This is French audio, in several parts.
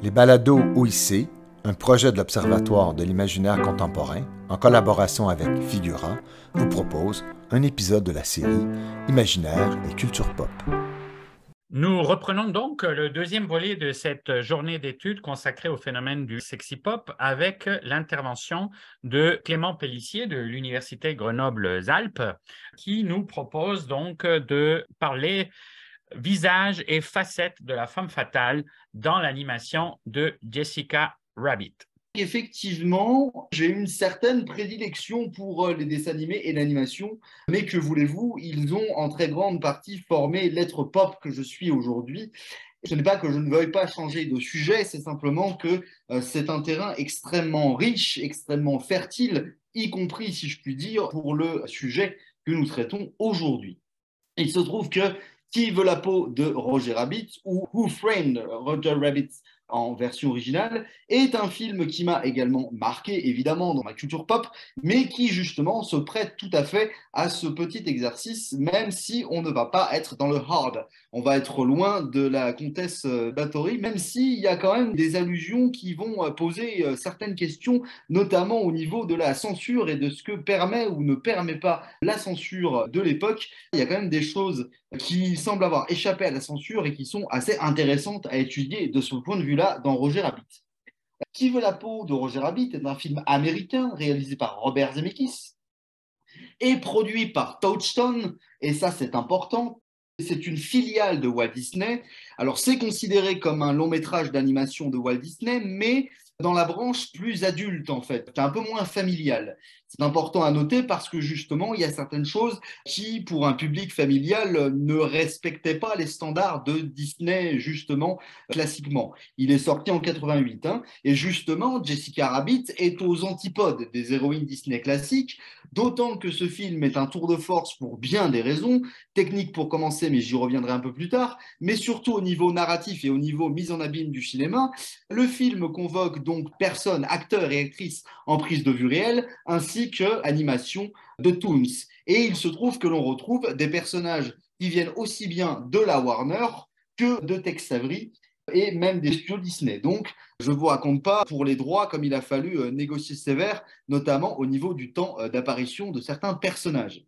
Les balados OIC, un projet de l'Observatoire de l'imaginaire contemporain, en collaboration avec Figura, vous propose un épisode de la série Imaginaire et culture pop. Nous reprenons donc le deuxième volet de cette journée d'études consacrée au phénomène du sexy pop avec l'intervention de Clément Pellissier de l'Université Grenoble-Alpes qui nous propose donc de parler visage et facettes de la femme fatale dans l'animation de Jessica Rabbit. Effectivement, j'ai une certaine prédilection pour euh, les dessins animés et l'animation, mais que voulez-vous, ils ont en très grande partie formé l'être pop que je suis aujourd'hui. Ce n'est pas que je ne veuille pas changer de sujet, c'est simplement que euh, c'est un terrain extrêmement riche, extrêmement fertile, y compris, si je puis dire, pour le sujet que nous traitons aujourd'hui. Il se trouve que qui veut la peau de Roger Rabbit ou Who Framed Roger Rabbit en version originale, est un film qui m'a également marqué, évidemment, dans ma culture pop, mais qui, justement, se prête tout à fait à ce petit exercice, même si on ne va pas être dans le hard. On va être loin de la comtesse euh, Bathory, même s'il y a quand même des allusions qui vont euh, poser euh, certaines questions, notamment au niveau de la censure et de ce que permet ou ne permet pas la censure de l'époque. Il y a quand même des choses qui semblent avoir échappé à la censure et qui sont assez intéressantes à étudier de ce point de vue-là dans Roger Rabbit. Qui veut la peau de Roger Rabbit? Est un film américain réalisé par Robert Zemeckis et produit par Touchstone, et ça c'est important. C'est une filiale de Walt Disney. Alors c'est considéré comme un long métrage d'animation de Walt Disney, mais dans la branche plus adulte en fait, un peu moins familiale. C'est important à noter parce que justement, il y a certaines choses qui, pour un public familial, ne respectaient pas les standards de Disney, justement, classiquement. Il est sorti en 88. Hein, et justement, Jessica Rabbit est aux antipodes des héroïnes Disney classiques, d'autant que ce film est un tour de force pour bien des raisons, techniques pour commencer, mais j'y reviendrai un peu plus tard, mais surtout au niveau narratif et au niveau mise en abîme du cinéma. Le film convoque donc personnes, acteurs et actrices en prise de vue réelle, ainsi que animation de Toons. Et il se trouve que l'on retrouve des personnages qui viennent aussi bien de la Warner que de Tex Avery et même des studios Disney. Donc, je ne vous raconte pas pour les droits comme il a fallu euh, négocier sévère, notamment au niveau du temps euh, d'apparition de certains personnages.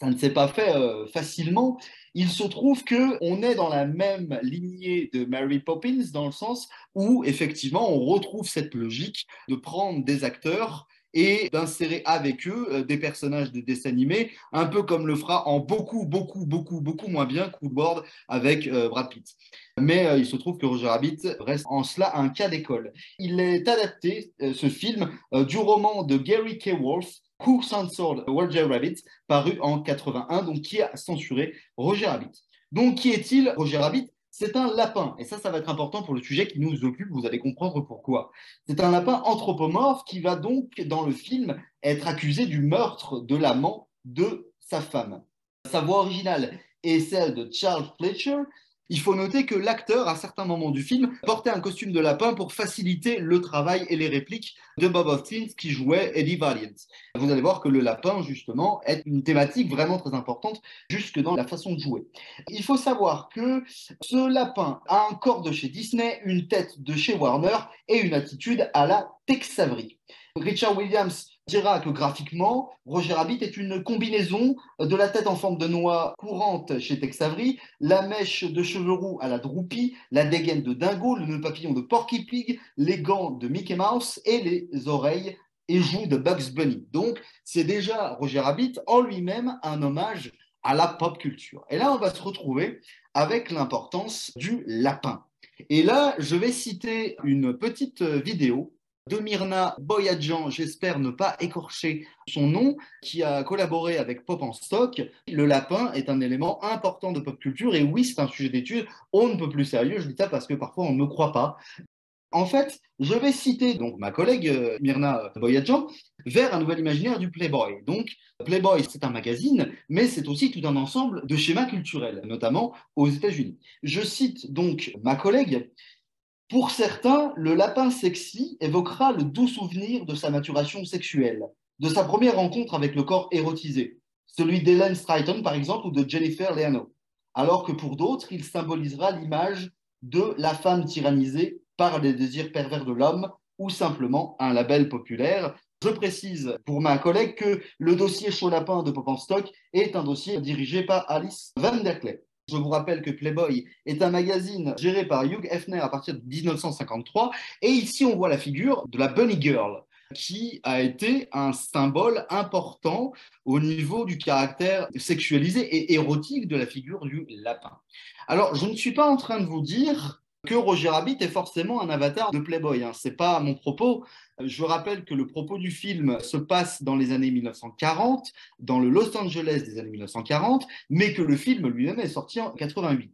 Ça ne s'est pas fait euh, facilement. Il se trouve que on est dans la même lignée de Mary Poppins dans le sens où effectivement on retrouve cette logique de prendre des acteurs et d'insérer avec eux euh, des personnages de dessins animés, un peu comme le fera en beaucoup, beaucoup, beaucoup, beaucoup moins bien Coolboard avec euh, Brad Pitt. Mais euh, il se trouve que Roger Rabbit reste en cela un cas d'école. Il est adapté, ce film, du roman de Gary K. Wolfe, Who Censored Roger Rabbit, paru en 81, donc qui a censuré Roger Rabbit. Donc qui est-il Roger Rabbit? C'est un lapin. Et ça, ça va être important pour le sujet qui nous occupe, vous allez comprendre pourquoi. C'est un lapin anthropomorphe qui va donc, dans le film, être accusé du meurtre de l'amant de sa femme. Sa voix originale est celle de Charles Fletcher, il faut noter que l'acteur, à certains moments du film, portait un costume de lapin pour faciliter le travail et les répliques de Bob Hoskins qui jouait Eddie Valiant. Vous allez voir que le lapin, justement, est une thématique vraiment très importante jusque dans la façon de jouer. Il faut savoir que ce lapin a un corps de chez Disney, une tête de chez Warner et une attitude à la Tex Avery. Richard Williams dira que graphiquement, Roger Rabbit est une combinaison de la tête en forme de noix courante chez Tex Avery, la mèche de cheveux roux à la Droopy, la dégaine de Dingo, le nœud papillon de Porky Pig, les gants de Mickey Mouse et les oreilles et joues de Bugs Bunny. Donc, c'est déjà Roger Rabbit en lui-même un hommage à la pop culture. Et là, on va se retrouver avec l'importance du lapin. Et là, je vais citer une petite vidéo de Myrna Boyadjan, j'espère ne pas écorcher son nom, qui a collaboré avec Pop en Stock. Le lapin est un élément important de pop culture et oui, c'est un sujet d'étude. On ne peut plus sérieux, je dis ça parce que parfois on ne me croit pas. En fait, je vais citer donc ma collègue euh, Myrna Boyadjan vers un nouvel imaginaire du Playboy. Donc, Playboy, c'est un magazine, mais c'est aussi tout un ensemble de schémas culturels, notamment aux États-Unis. Je cite donc ma collègue pour certains, le lapin sexy évoquera le doux souvenir de sa maturation sexuelle, de sa première rencontre avec le corps érotisé, celui d'Helen Stryton par exemple ou de Jennifer Leano, alors que pour d'autres, il symbolisera l'image de la femme tyrannisée par les désirs pervers de l'homme ou simplement un label populaire. Je précise pour ma collègue que le dossier Chaud Lapin de Pop en Stock est un dossier dirigé par Alice Van der Klee. Je vous rappelle que Playboy est un magazine géré par Hugh Hefner à partir de 1953. Et ici, on voit la figure de la Bunny Girl, qui a été un symbole important au niveau du caractère sexualisé et érotique de la figure du lapin. Alors, je ne suis pas en train de vous dire que Roger Rabbit est forcément un avatar de Playboy. Hein. Ce n'est pas mon propos. Je rappelle que le propos du film se passe dans les années 1940, dans le Los Angeles des années 1940, mais que le film lui-même est sorti en 88.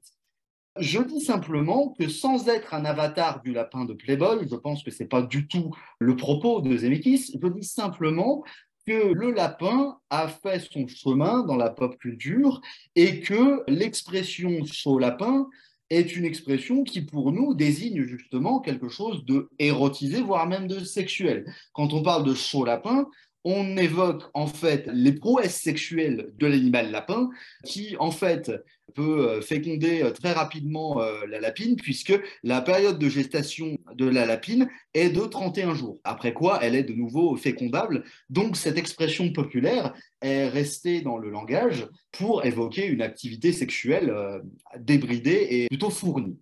Je dis simplement que sans être un avatar du lapin de Playboy, je pense que ce n'est pas du tout le propos de Zemeckis, je dis simplement que le lapin a fait son chemin dans la pop culture et que l'expression chaud lapin est une expression qui, pour nous, désigne justement quelque chose de érotisé, voire même de sexuel. Quand on parle de chaud lapin, on évoque en fait les prouesses sexuelles de l'animal lapin, qui en fait peut euh, féconder euh, très rapidement euh, la lapine, puisque la période de gestation de la lapine est de 31 jours, après quoi elle est de nouveau fécondable. Donc cette expression populaire est restée dans le langage pour évoquer une activité sexuelle débridée et plutôt fournie.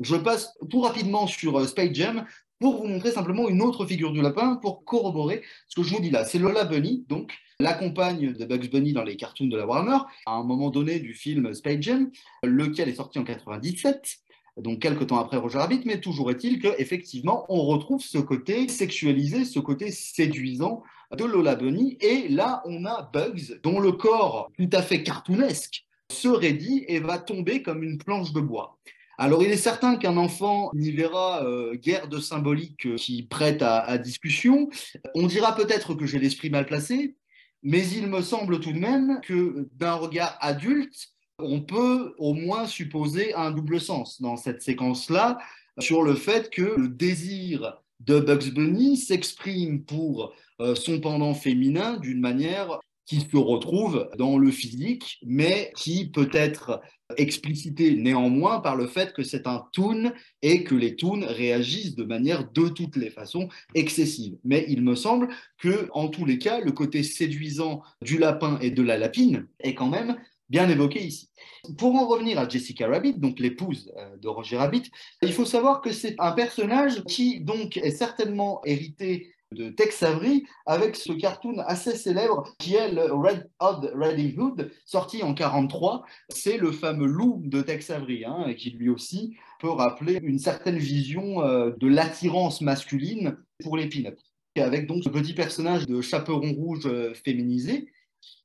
Je passe tout rapidement sur Space Jam pour vous montrer simplement une autre figure du lapin pour corroborer ce que je vous dis là. C'est Lola Bunny, donc la compagne de Bugs Bunny dans les cartoons de la Warner, à un moment donné du film Space Jam, lequel est sorti en 97 donc quelques temps après Roger Rabbit, mais toujours est-il qu'effectivement, on retrouve ce côté sexualisé, ce côté séduisant de Lola Bunny, et là, on a Bugs, dont le corps tout à fait cartoonesque se raidit et va tomber comme une planche de bois. Alors, il est certain qu'un enfant n'y verra euh, guère de symbolique euh, qui prête à, discussion. On dira peut-être que j'ai l'esprit mal placé, mais il me semble tout de même que d'un regard adulte, on peut au moins supposer un double sens dans cette séquence-là sur le fait que le désir de Bugs Bunny s'exprime pour euh, son pendant féminin d'une manière qui se retrouve dans le physique, mais qui peut être explicité néanmoins par le fait que c'est un toon et que les toons réagissent de manière de toutes les façons excessive. Mais il me semble que, en tous les cas, le côté séduisant du lapin et de la lapine est quand même bien évoqué ici. Pour en revenir à Jessica Rabbit, donc l'épouse euh, de Roger Rabbit, il faut savoir que c'est un personnage qui donc est certainement hérité de Tex Avery avec ce cartoon assez célèbre qui est le Red Hot Riding Hood, sorti en 1943. C'est le fameux loup de Tex Avery, hein, qui lui aussi peut rappeler une certaine vision euh, de l'attirance masculine pour les peanuts. Avec donc ce petit personnage de chaperon rouge euh, féminisé,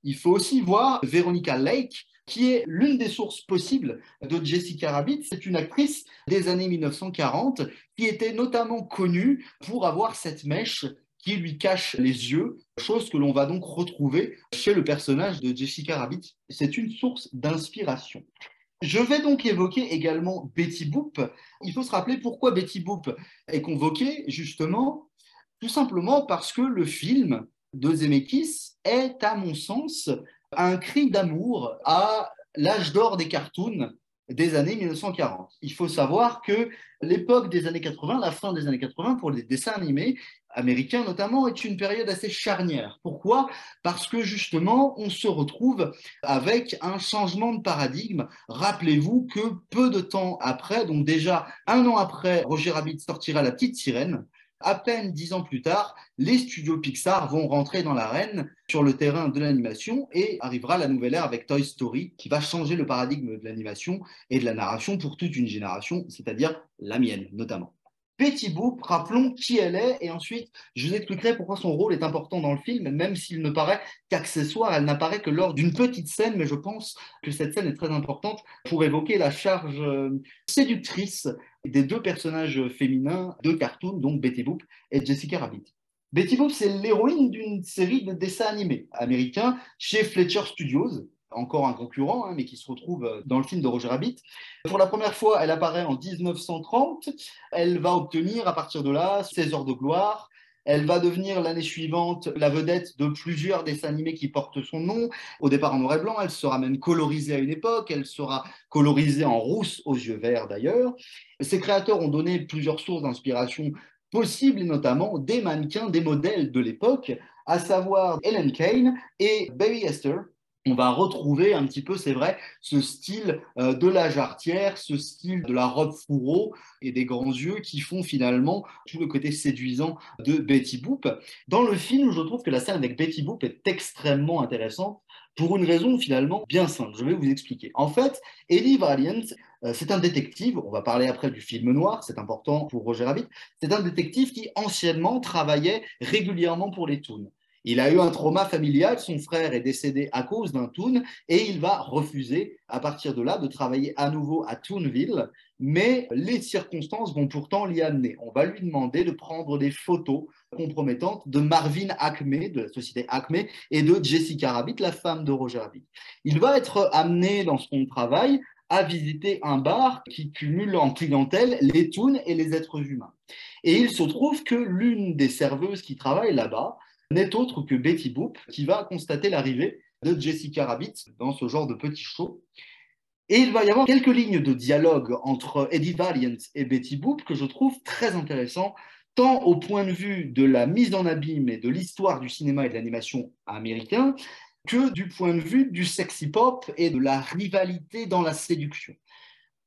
il faut aussi voir Veronica Lake, qui est l'une des sources possibles de Jessica Rabbit. C'est une actrice des années 1940 qui était notamment connue pour avoir cette mèche qui lui cache les yeux, chose que l'on va donc retrouver chez le personnage de Jessica Rabbit. C'est une source d'inspiration. Je vais donc évoquer également Betty Boop. Il faut se rappeler pourquoi Betty Boop est convoquée, justement, tout simplement parce que le film de Zemeckis est, à mon sens, un cri d'amour à l'âge d'or des cartoons des années 1940. Il faut savoir que l'époque des années 80, la fin des années 80 pour les dessins animés américains notamment, est une période assez charnière. Pourquoi? Parce que justement, on se retrouve avec un changement de paradigme. Rappelez-vous que peu de temps après, donc déjà un an après, Roger Rabbit sortira La Petite Sirène, à peine dix ans plus tard, les studios Pixar vont rentrer dans l'arène sur le terrain de l'animation et arrivera la nouvelle ère avec Toy Story qui va changer le paradigme de l'animation et de la narration pour toute une génération, c'est-à-dire la mienne notamment. Betty Boop, rappelons qui elle est, et ensuite je vous expliquerai pourquoi son rôle est important dans le film, même s'il ne paraît qu'accessoire, elle n'apparaît que lors d'une petite scène, mais je pense que cette scène est très importante pour évoquer la charge euh, séductrice des deux personnages féminins de cartoon, donc Betty Boop et Jessica Rabbit. Betty Boop, c'est l'héroïne d'une série de dessins animés américains chez Fletcher Studios, encore un concurrent, hein, mais qui se retrouve euh, dans le film de Roger Rabbit. Pour la première fois, elle apparaît en 1930. Elle va obtenir à partir de là 16 heures de gloire. Elle va devenir l'année suivante la vedette de plusieurs dessins animés qui portent son nom. Au départ en noir et blanc, elle sera même colorisée à une époque. Elle sera colorisée en rousse aux yeux verts d'ailleurs. Ses créateurs ont donné plusieurs sources d'inspiration possibles, notamment des mannequins, des modèles de l'époque, à savoir Ellen Kane et Baby Esther, on va retrouver un petit peu, c'est vrai, ce style euh, de la jarretière, ce style de la robe fourreau et des grands yeux qui font finalement tout le côté séduisant de Betty Boop. Dans le film, je trouve que la scène avec Betty Boop est extrêmement intéressante pour une raison finalement bien simple. Je vais vous expliquer. En fait, Eddie Valiant, euh, c'est un détective, on va parler après du film noir, c'est important pour Roger Rabbit, c'est un détective qui anciennement travaillait régulièrement pour les Toons. Il a eu un trauma familial, son frère est décédé à cause d'un Toon et il va refuser à partir de là de travailler à nouveau à Toonville, mais les circonstances vont pourtant l'y amener. On va lui demander de prendre des photos compromettantes de Marvin Acme, de la société Acme, et de Jessica Rabbit, la femme de Roger Rabbit. Il va être amené dans son travail à visiter un bar qui cumule en clientèle les toons et les êtres humains. Et il se trouve que l'une des serveuses qui travaille là-bas n'est autre que Betty Boop, qui va constater l'arrivée de Jessica Rabbit dans ce genre de petit show. Et il va y avoir quelques lignes de dialogue entre Eddie Valiant et Betty Boop que je trouve très intéressant, tant au point de vue de la mise en abîme et de l'histoire du cinéma et de l'animation américain, que du point de vue du sexy pop et de la rivalité dans la séduction.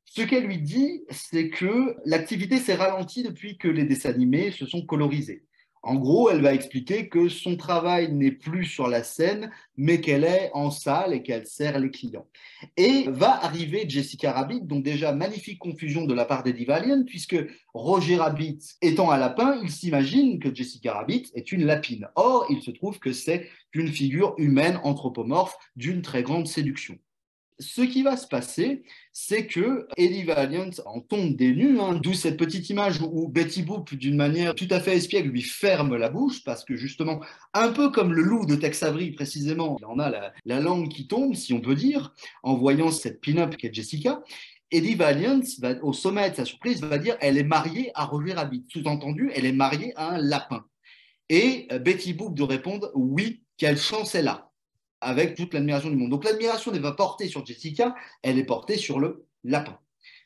Ce qu'elle lui dit, c'est que l'activité s'est ralentie depuis que les dessins animés se sont colorisés. En gros, elle va expliquer que son travail n'est plus sur la scène, mais qu'elle est en salle et qu'elle sert les clients. Et va arriver Jessica Rabbit, donc déjà magnifique confusion de la part d'Eddie Valiant, puisque Roger Rabbit étant un lapin, il s'imagine que Jessica Rabbit est une lapine. Or, il se trouve que c'est une figure humaine anthropomorphe d'une très grande séduction ce qui va se passer, c'est que Eddie Valiant en tombe des nues, hein, d'où cette petite image où Betty Boop, d'une manière tout à fait espiègle, lui ferme la bouche, parce que justement, un peu comme le loup de Tex Avery précisément, il en a la, langue qui tombe, si on peut dire, en voyant cette pin-up qu'est Jessica. Eddie Valiant, au sommet de sa surprise, va dire elle est mariée à Roger Rabbit. Sous-entendu, elle est mariée à un lapin. Et euh, Betty Boop de répondre oui, quelle chance elle a avec toute l'admiration du monde. Donc l'admiration n'est pas portée sur Jessica, elle est portée sur le lapin.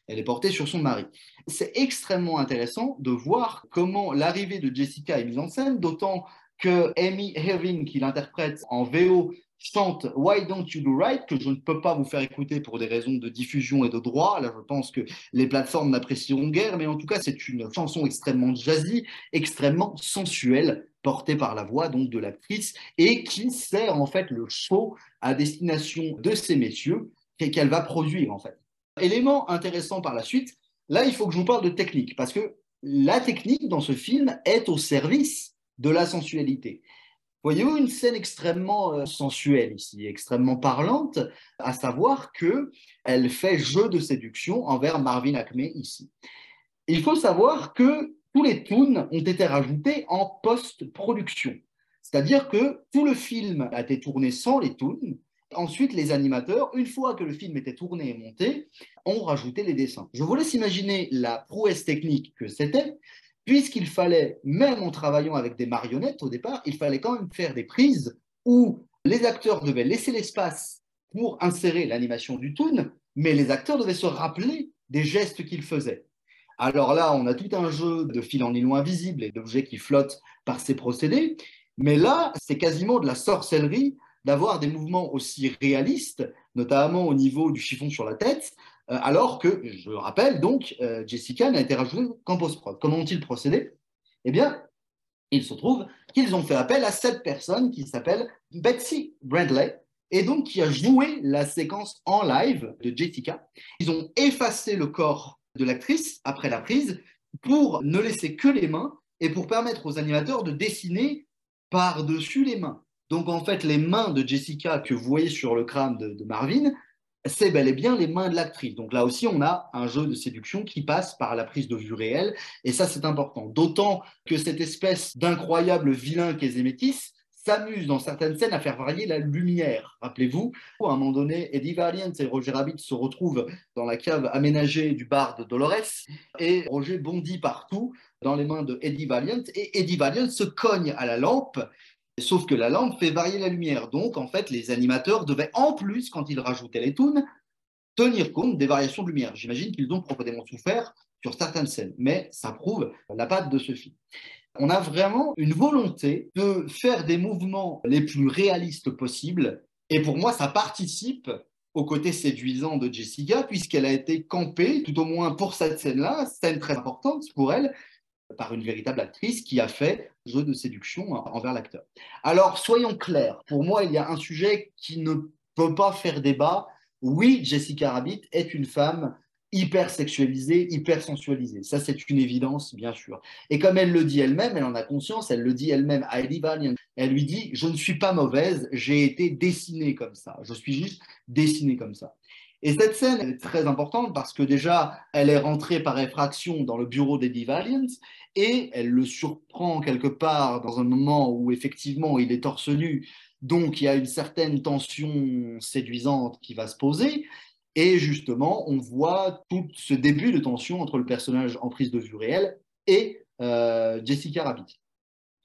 Elle est portée sur son mari. C'est extrêmement intéressant de voir comment l'arrivée de Jessica est mise en scène, d'autant que Amy Herving, qui l'interprète en VO, chante Why Don't You Do Right, que je ne peux pas vous faire écouter pour des raisons de diffusion et de droit. Là, je pense que les plateformes n'apprécieront guère, mais en tout cas, c'est une chanson extrêmement jazzy, extrêmement sensuelle, portée par la voix donc de l'actrice et qui sert en fait le show à destination de ces messieurs qu'elle va produire en fait. Élément intéressant par la suite, là, il faut que je vous parle de technique parce que la technique dans ce film est au service de la sensualité. Voyez-vous une scène extrêmement euh, sensuelle ici, extrêmement parlante, à savoir que elle fait jeu de séduction envers Marvin Acme ici. Il faut savoir que tous les toons ont été rajoutés en post-production. C'est-à-dire que tout le film a été tourné sans les toons. Ensuite, les animateurs, une fois que le film était tourné et monté, ont rajouté les dessins. Je vous laisse imaginer la prouesse technique que c'était, puisqu'il fallait, même en travaillant avec des marionnettes au départ, il fallait quand même faire des prises où les acteurs devaient laisser l'espace pour insérer l'animation du toon, mais les acteurs devaient se rappeler des gestes qu'ils faisaient. Alors là, on a tout un jeu de fil en nylon invisible et d'objets qui flottent par ces procédés, mais là, c'est quasiment de la sorcellerie d'avoir des mouvements aussi réalistes, notamment au niveau du chiffon sur la tête, euh, alors que, je rappelle donc, euh, Jessica n'a été rajoutée qu'en post-prod. Comment ont-ils procédé? Eh bien, il se trouve qu'ils ont fait appel à cette personne qui s'appelle Betsy Brandley, et donc qui a joué la séquence en live de Jessica. Ils ont effacé le corps de l'actrice après la prise pour ne laisser que les mains et pour permettre aux animateurs de dessiner par-dessus les mains. Donc en fait, les mains de Jessica que vous voyez sur le crâne de Marvin c'est bel et bien les mains de l'actrice. Donc là aussi, on a un jeu de séduction qui passe par la prise de vue réelle, et ça, c'est important. D'autant que cette espèce d'incroyable vilain qu'est Zemetis, s'amuse dans certaines scènes à faire varier la lumière. Rappelez-vous, à un moment donné, Eddie Valiant et Roger Rabbit se retrouvent dans la cave aménagée du bar de Dolores et Roger bondit partout dans les mains de Eddie Valiant et Eddie Valiant se cogne à la lampe Sauf que la lampe fait varier la lumière. Donc, en fait, les animateurs devaient, en plus, quand ils rajoutaient les tunes, tenir compte des variations de lumière. J'imagine qu'ils ont profondément souffert sur certaines scènes, mais ça prouve la patte de ce film. On a vraiment une volonté de faire des mouvements les plus réalistes possibles, et pour moi, ça participe au côté séduisant de Jessica, puisqu'elle a été campée, tout au moins pour cette scène-là, scène très importante pour elle, par une véritable actrice qui a fait jeu de séduction envers l'acteur. Alors, soyons clairs, pour moi, il y a un sujet qui ne peut pas faire débat. Oui, Jessica Rabbit est une femme hyper sexualisée, hyper. Ça, c'est une évidence, bien sûr. Et comme elle le dit elle-même, elle en a conscience, elle le dit elle-même à Eddie Valiant. Elle lui dit Je ne suis pas mauvaise, j'ai été dessinée comme ça. Je suis juste dessinée comme ça. Et cette scène est très importante parce que déjà, elle est rentrée par effraction dans le bureau d'Eddie Valiant et elle le surprend quelque part dans un moment où effectivement il est torse nu. Donc il y a une certaine tension séduisante qui va se poser. Et justement, on voit tout ce début de tension entre le personnage en prise de vue réelle et euh, Jessica Rabbit.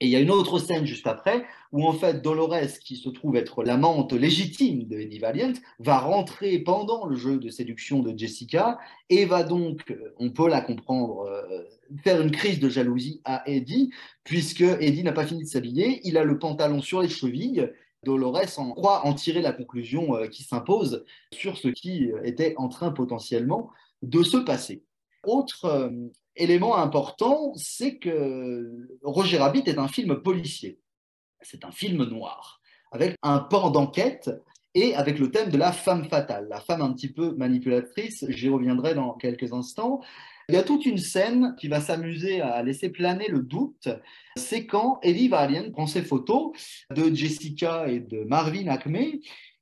Et il y a une autre scène juste après où en fait Dolores, qui se trouve être l'amante légitime de Eddie Valiant, va rentrer pendant le jeu de séduction de Jessica et va donc, on peut la comprendre, euh, faire une crise de jalousie à Eddie, puisque Eddie n'a pas fini de s'habiller, il a le pantalon sur les chevilles. Dolores en croit en tirer la conclusion euh, qui s'impose sur ce qui était en train potentiellement de se passer. Autre euh, élément important, c'est que Roger Rabbit est un film policier. C'est un film noir, avec un pan d'enquête et avec le thème de la femme fatale, la femme un petit peu manipulatrice. J'y reviendrai dans quelques instants. Il y a toute une scène qui va s'amuser à laisser planer le doute. C'est quand Eddie Valiant prend ses photos de Jessica et de Marvin Acme.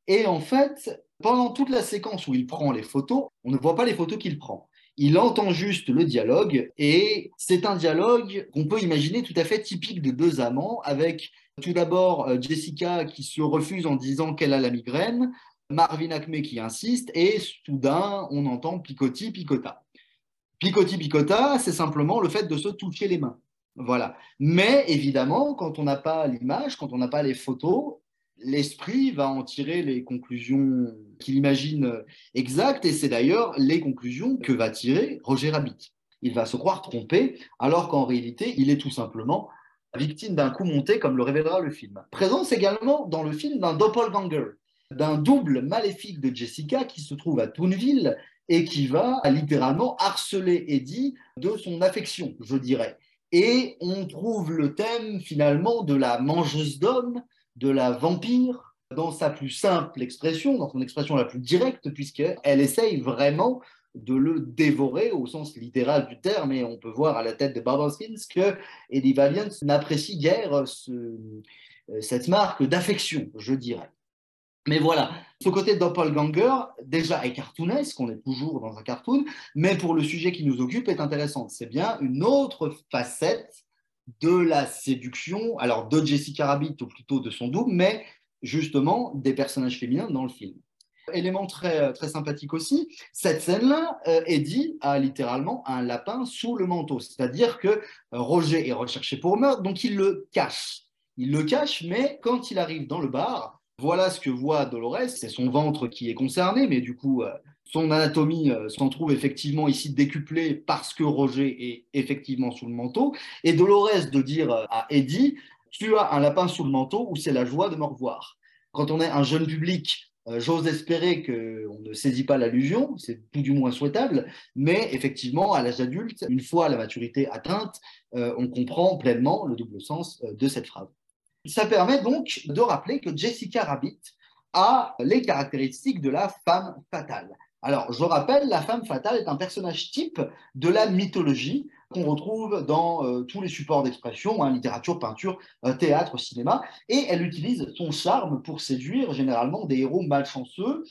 Et en fait, pendant toute la séquence où il prend les photos, on ne voit pas les photos qu'il prend. Il entend juste le dialogue et c'est un dialogue qu'on peut imaginer tout à fait typique de deux amants avec tout d'abord euh, Jessica qui se refuse en disant qu'elle a la migraine, Marvin Acme qui insiste et soudain on entend picotis picota. Picotis picota, c'est simplement le fait de se toucher les mains. Voilà. Mais évidemment, quand on n'a pas l'image, quand on n'a pas les photos, l'esprit va en tirer les conclusions qu'il imagine exactes, et c'est d'ailleurs les conclusions que va tirer Roger Rabbit. Il va se croire trompé, alors qu'en réalité, il est tout simplement victime d'un coup monté, comme le révélera le film. Présence également dans le film d'un doppelganger, d'un double maléfique de Jessica qui se trouve à Toonville et qui va littéralement harceler Eddie de son affection, je dirais. Et on trouve le thème finalement de la mangeuse d'hommes, de la vampire dans sa plus simple expression, dans son expression la plus directe, puisqu'elle essaye vraiment de le dévorer au sens littéral du terme, et on peut voir à la tête de Barbara Skins que Eddie Valiant n'apprécie guère cette marque d'affection, je dirais. Mais voilà, ce côté doppelganger, déjà est cartoonesque, on est toujours dans un cartoon, mais pour le sujet qui nous occupe est intéressant. C'est bien une autre facette de la séduction, alors de Jessica Rabbit ou plutôt de son double, mais justement des personnages féminins dans le film. Élément très, très sympathique aussi, cette scène-là, euh, Eddie a littéralement un lapin sous le manteau, c'est-à-dire que Roger est recherché pour meurtre, donc il le cache. Il le cache, mais quand il arrive dans le bar, voilà ce que voit Dolores, c'est son ventre qui est concerné, mais du coup, euh, son anatomie euh, s'en trouve effectivement ici décuplée parce que Roger est effectivement sous le manteau. Et Dolores de dire euh, à Eddie, tu as un lapin sous le manteau ou c'est la joie de me revoir. Quand on est un jeune public, j'ose espérer qu'on ne saisit pas l'allusion, c'est tout du moins souhaitable, mais effectivement, à l'âge adulte, une fois la maturité atteinte, on comprend pleinement le double sens de cette phrase. Ça permet donc de rappeler que Jessica Rabbit a les caractéristiques de la femme fatale. Alors, je rappelle, la femme fatale est un personnage type de la mythologie qu'on retrouve dans euh, tous les supports d'expression, hein, littérature, peinture, euh, théâtre, cinéma, et elle utilise son charme pour séduire généralement des héros malchanceux.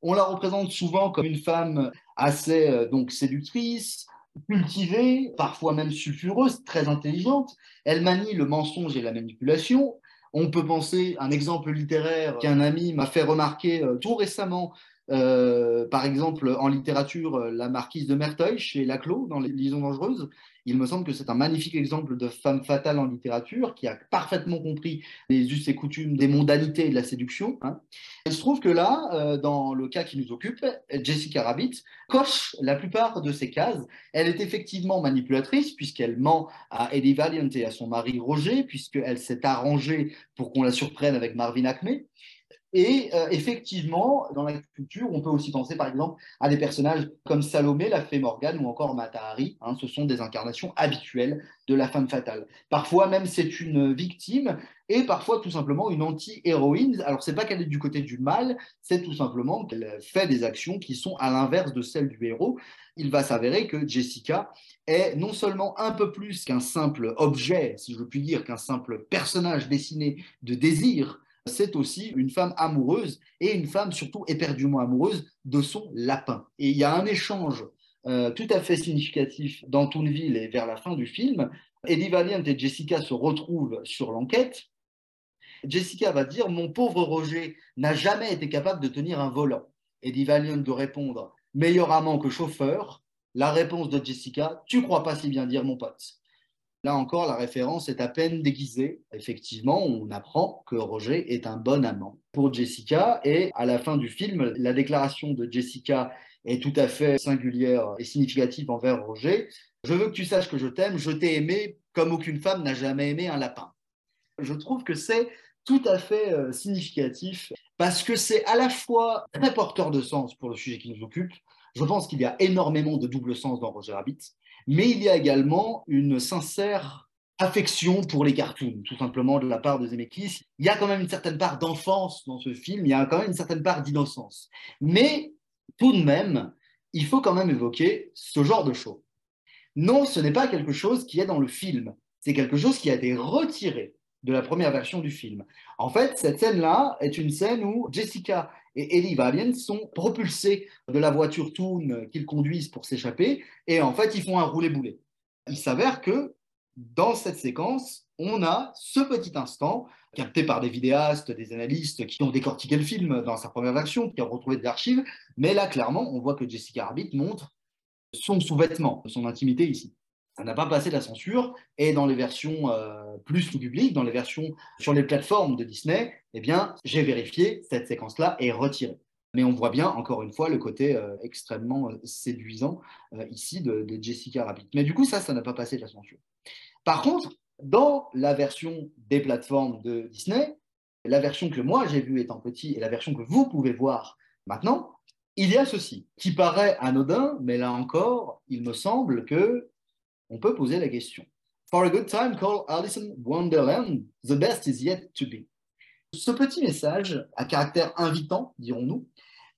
On la représente souvent comme une femme assez euh, donc séductrice, cultivée, parfois même sulfureuse, très intelligente. Elle manie le mensonge et la manipulation. On peut penser un exemple littéraire qu'un ami m'a fait remarquer euh, tout récemment euh, par exemple, en littérature, euh, la marquise de Merteuil chez Laclos dans Les Liaisons dangereuses. Il me semble que c'est un magnifique exemple de femme fatale en littérature qui a parfaitement compris les us et coutumes des mondanités et de la séduction. Hein. Il se trouve que là, euh, dans le cas qui nous occupe, Jessica Rabbit coche la plupart de ces cases. Elle est effectivement manipulatrice puisqu'elle ment à Eddie Valiant et à son mari Roger, puisqu'elle s'est arrangée pour qu'on la surprenne avec Marvin Acme. Et euh, effectivement, dans la culture, on peut aussi penser par exemple à des personnages comme Salomé, la fée Morgane ou encore Matahari. Hein, ce sont des incarnations habituelles de la femme fatale. Parfois même c'est une victime et parfois tout simplement une anti-héroïne. Alors c'est pas qu'elle est du côté du mal, c'est tout simplement qu'elle fait des actions qui sont à l'inverse de celles du héros. Il va s'avérer que Jessica est non seulement un peu plus qu'un simple objet, si je puis dire, qu'un simple personnage dessiné de désir, c'est aussi une femme amoureuse et une femme surtout éperdument amoureuse de son lapin. Et il y a un échange euh, tout à fait significatif dans Toonville et vers la fin du film. Eddie Valiant et Jessica se retrouvent sur l'enquête. Jessica va dire Mon pauvre Roger n'a jamais été capable de tenir un volant. Eddie Valiant de répondre Meilleur amant que chauffeur. La réponse de Jessica Tu crois pas si bien dire, mon pote. Là encore, la référence est à peine déguisée. Effectivement, on apprend que Roger est un bon amant pour Jessica. Et à la fin du film, la déclaration de Jessica est tout à fait singulière et significative envers Roger. Je veux que tu saches que je t'aime, je t'ai aimé comme aucune femme n'a jamais aimé un lapin. Je trouve que c'est tout à fait euh, significatif parce que c'est à la fois très porteur de sens pour le sujet qui nous occupe. Je pense qu'il y a énormément de double sens dans Roger Rabbit mais il y a également une sincère affection pour les cartoons, tout simplement de la part de Zemeckis. Il y a quand même une certaine part d'enfance dans ce film, il y a quand même une certaine part d'innocence. Mais tout de même, il faut quand même évoquer ce genre de choses. Non, ce n'est pas quelque chose qui est dans le film, c'est quelque chose qui a été retiré de la première version du film. En fait, cette scène-là est une scène où Jessica et Ellie Valiant sont propulsés de la voiture Toon qu'ils conduisent pour s'échapper, et en fait, ils font un roulé-boulet. Il s'avère que dans cette séquence, on a ce petit instant capté par des vidéastes, des analystes qui ont décortiqué le film dans sa première version, qui ont retrouvé des archives, mais là, clairement, on voit que Jessica Rabbit montre son sous-vêtement, son intimité ici ça n'a pas passé la censure. Et dans les versions euh, plus public, dans les versions sur les plateformes de Disney, eh bien, j'ai vérifié, cette séquence-là est retirée. Mais on voit bien, encore une fois, le côté euh, extrêmement euh, séduisant ici de, Jessica Rabbit. Mais du coup, ça, ça n'a pas passé la censure. Par contre, dans la version des plateformes de Disney, la version que moi j'ai vue étant petit et la version que vous pouvez voir maintenant, il y a ceci, qui paraît anodin, mais là encore, il me semble que on peut poser la question. For a good time, call Alison Wonderland. The best is yet to be. Ce petit message, à caractère invitant, dirons-nous,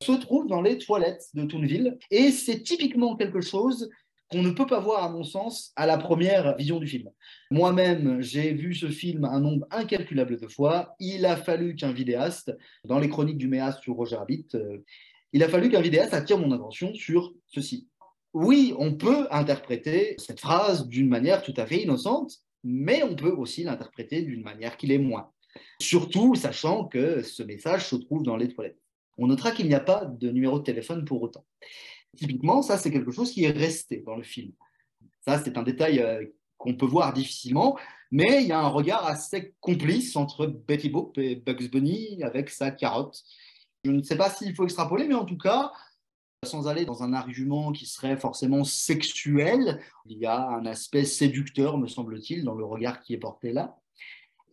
se trouve dans les toilettes de Toonville et c'est typiquement quelque chose qu'on ne peut pas voir, à mon sens, à la première vision du film. Moi-même, j'ai vu ce film un nombre incalculable de fois. Il a fallu qu'un vidéaste, dans les chroniques du Méas sur Roger Rabbit, euh, il a fallu qu'un vidéaste attire mon attention sur ceci oui, on peut interpréter cette phrase d'une manière tout à fait innocente, mais on peut aussi l'interpréter d'une manière qui l'est moins. Surtout sachant que ce message se trouve dans les toilettes. On notera qu'il n'y a pas de numéro de téléphone pour autant. Typiquement, ça, c'est quelque chose qui est resté dans le film. Ça, c'est un détail euh, qu'on peut voir difficilement, mais il y a un regard assez complice entre Betty Boop et Bugs Bunny avec sa carotte. Je ne sais pas s'il faut extrapoler, mais en tout cas, sans aller dans un argument qui serait forcément sexuel, il y a un aspect séducteur, me semble-t-il, dans le regard qui est porté là.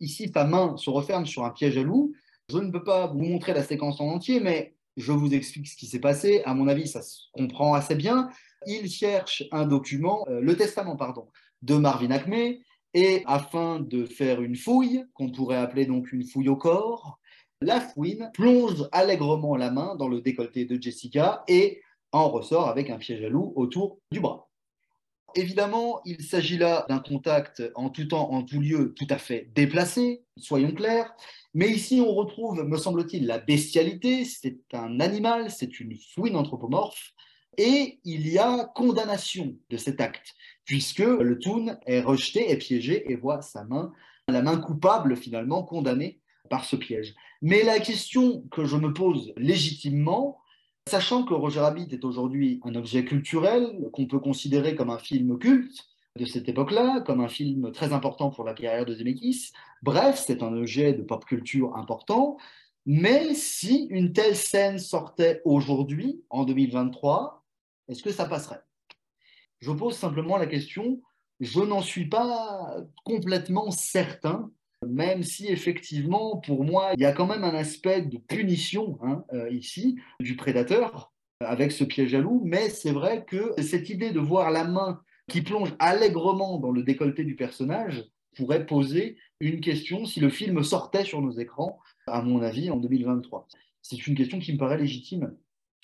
Ici, ta main se referme sur un piège à loup. Je ne peux pas vous montrer la séquence en entier, mais je vous explique ce qui s'est passé. À mon avis, ça se comprend assez bien. Il cherche un document, euh, le testament, pardon, de Marvin Acme, et afin de faire une fouille, qu'on pourrait appeler donc une fouille au corps, la fouine plonge allègrement la main dans le décolleté de Jessica et en ressort avec un piège à loup autour du bras. Évidemment, il s'agit là d'un contact en tout temps, en tout lieu, tout à fait déplacé, soyons clairs. Mais ici, on retrouve, me semble-t-il, la bestialité. C'est un animal, c'est une fouine anthropomorphe. Et il y a condamnation de cet acte, puisque le Toon est rejeté, est piégé et voit sa main la main coupable finalement condamnée par ce piège. Mais la question que je me pose légitimement, sachant que Roger Rabbit est aujourd'hui un objet culturel qu'on peut considérer comme un film culte de cette époque-là, comme un film très important pour la carrière de Zemeckis, bref, c'est un objet de pop culture important, mais si une telle scène sortait aujourd'hui, en 2023, est-ce que ça passerait? Je pose simplement la question, je n'en suis pas complètement certain, même si effectivement, pour moi, il y a quand même un aspect de punition hein, euh, ici du prédateur avec ce piège à loup, mais c'est vrai que cette idée de voir la main qui plonge allègrement dans le décolleté du personnage pourrait poser une question si le film sortait sur nos écrans, à mon avis, en 2023. C'est une question qui me paraît légitime.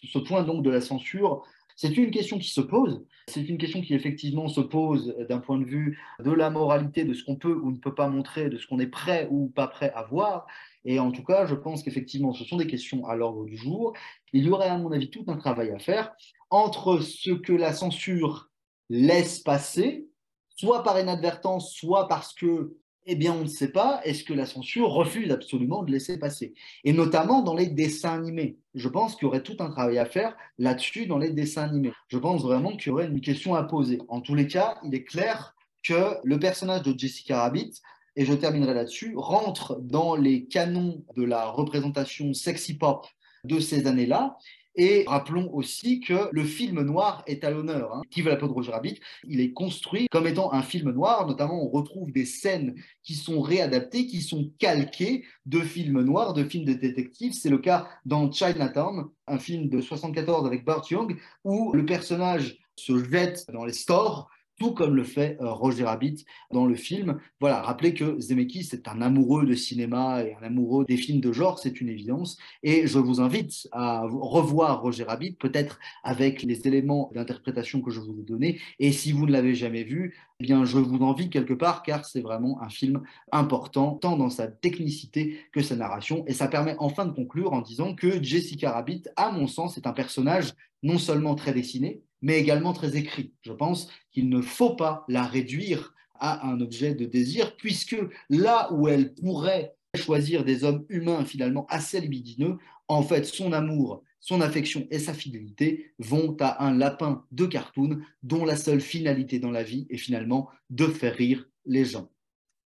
Ce point donc de la censure, c'est une question qui se pose. C'est une question qui effectivement se pose d'un point de vue de la moralité, de ce qu'on peut ou ne peut pas montrer, de ce qu'on est prêt ou pas prêt à voir. Et en tout cas, je pense qu'effectivement, ce sont des questions à l'ordre du jour. Il y aurait, à mon avis, tout un travail à faire entre ce que la censure laisse passer, soit par inadvertance, soit parce que eh bien, on ne sait pas, est-ce que la censure refuse absolument de laisser passer? Et notamment dans les dessins animés. Je pense qu'il y aurait tout un travail à faire là-dessus dans les dessins animés. Je pense vraiment qu'il y aurait une question à poser. En tous les cas, il est clair que le personnage de Jessica Rabbit, et je terminerai là-dessus, rentre dans les canons de la représentation sexy pop de ces années-là, et rappelons aussi que le film noir est à l'honneur. Hein. Qui veut la peau de Roger Rabbit? Il est construit comme étant un film noir. Notamment, on retrouve des scènes qui sont réadaptées, qui sont calquées de films noirs, de films de détectives. C'est le cas dans Chinatown, un film de 74 avec Burt Young, où le personnage se jette dans les stores tout comme le fait euh, Roger Rabbit dans le film. Voilà, rappelez que Zemeckis est un amoureux de cinéma et un amoureux des films de genre, c'est une évidence. Et je vous invite à revoir Roger Rabbit, peut-être avec les éléments d'interprétation que je vous ai donnés. Et si vous ne l'avez jamais vu, eh bien, je vous envie quelque part, car c'est vraiment un film important, tant dans sa technicité que sa narration. Et ça permet enfin de conclure en disant que Jessica Rabbit, à mon sens, est un personnage non seulement très dessiné, mais également très écrit. Je pense qu'il ne faut pas la réduire à un objet de désir, puisque là où elle pourrait choisir des hommes humains finalement assez libidineux, en fait, son amour, son affection et sa fidélité vont à un lapin de cartoon dont la seule finalité dans la vie est finalement de faire rire les gens.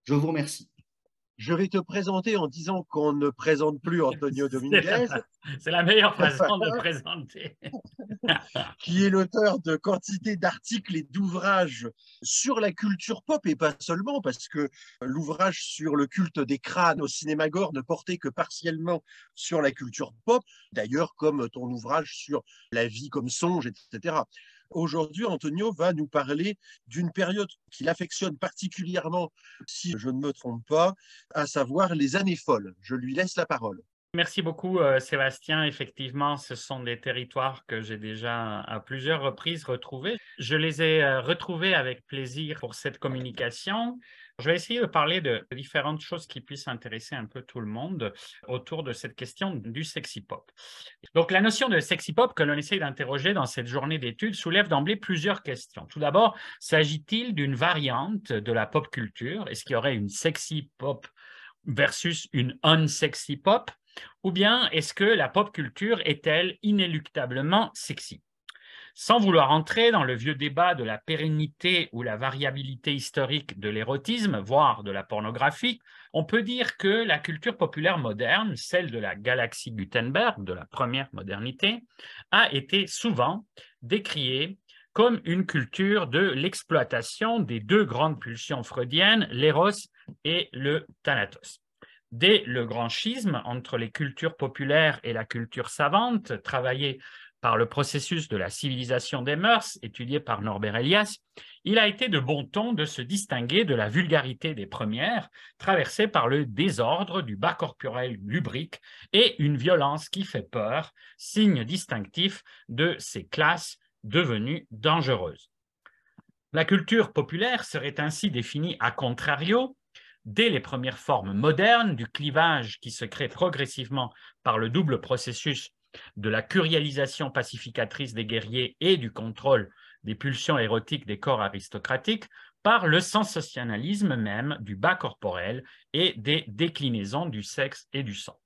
Je vous remercie. Je vais te présenter en disant qu'on ne présente plus Antonio Dominguez. C'est la meilleure façon de présenter. qui est l'auteur de quantité d'articles et d'ouvrages sur la culture pop et pas seulement, parce que l'ouvrage sur le culte des crânes au cinéma gore ne portait que partiellement sur la culture pop, d'ailleurs comme ton ouvrage sur la vie comme songe, etc. Aujourd'hui, Antonio va nous parler d'une période qu'il affectionne particulièrement, si je ne me trompe pas, à savoir les années folles. Je lui laisse la parole. Merci beaucoup, euh, Sébastien. Effectivement, ce sont des territoires que j'ai déjà à plusieurs reprises retrouvés. Je les ai euh, retrouvés avec plaisir pour cette communication. Je vais essayer de parler de différentes choses qui puissent intéresser un peu tout le monde autour de cette question du sexy pop. Donc, la notion de sexy pop que l'on essaye d'interroger dans cette journée d'études soulève d'emblée plusieurs questions. Tout d'abord, s'agit-il d'une variante de la pop culture? Est-ce qu'il y aurait une sexy pop versus une unsexy pop? Ou bien est-ce que la pop culture est-elle inéluctablement sexy? Sans vouloir entrer dans le vieux débat de la pérennité ou la variabilité historique de l'érotisme, voire de la pornographie, on peut dire que la culture populaire moderne, celle de la galaxie Gutenberg, de la première modernité, a été souvent décriée comme une culture de l'exploitation des deux grandes pulsions freudiennes, l'éros et le thanatos. Dès le grand schisme entre les cultures populaires et la culture savante, travaillée par le processus de la civilisation des mœurs, étudié par Norbert Elias, il a été de bon ton de se distinguer de la vulgarité des premières, traversée par le désordre du bas corporel lubrique et une violence qui fait peur, signe distinctif de ces classes devenues dangereuses. La culture populaire serait ainsi définie à contrario dès les premières formes modernes du clivage qui se crée progressivement par le double processus de la curialisation pacificatrice des guerriers et du contrôle des pulsions érotiques des corps aristocratiques par le sensationnalisme même du bas corporel et des déclinaisons du sexe et du sang.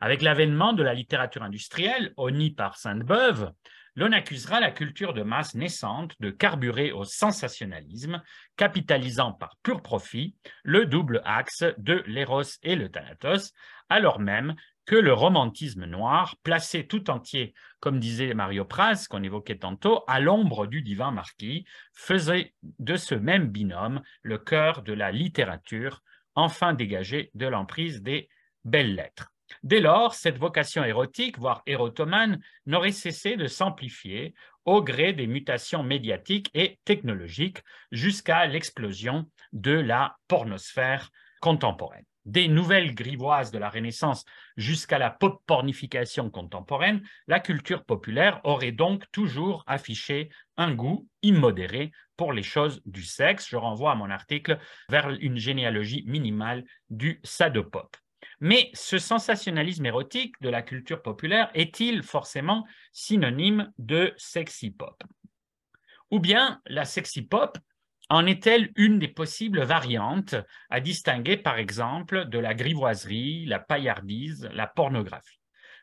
Avec l'avènement de la littérature industrielle, honnie par Sainte-Beuve, l'on accusera la culture de masse naissante de carburer au sensationnalisme, capitalisant par pur profit le double axe de l'éros et le thanatos, alors même que le romantisme noir, placé tout entier, comme disait Mario Praz, qu'on évoquait tantôt, à l'ombre du divin marquis, faisait de ce même binôme le cœur de la littérature, enfin dégagé de l'emprise des belles lettres. Dès lors, cette vocation érotique, voire érotomane, n'aurait cessé de s'amplifier au gré des mutations médiatiques et technologiques jusqu'à l'explosion de la pornosphère contemporaine. Des nouvelles grivoises de la Renaissance jusqu'à la pop-pornification contemporaine, la culture populaire aurait donc toujours affiché un goût immodéré pour les choses du sexe. Je renvoie à mon article vers une généalogie minimale du sadopop. Mais ce sensationnalisme érotique de la culture populaire est-il forcément synonyme de sexy pop? Ou bien la sexy pop en est-elle une des possibles variantes à distinguer par exemple de la grivoiserie, la paillardise, la pornographie?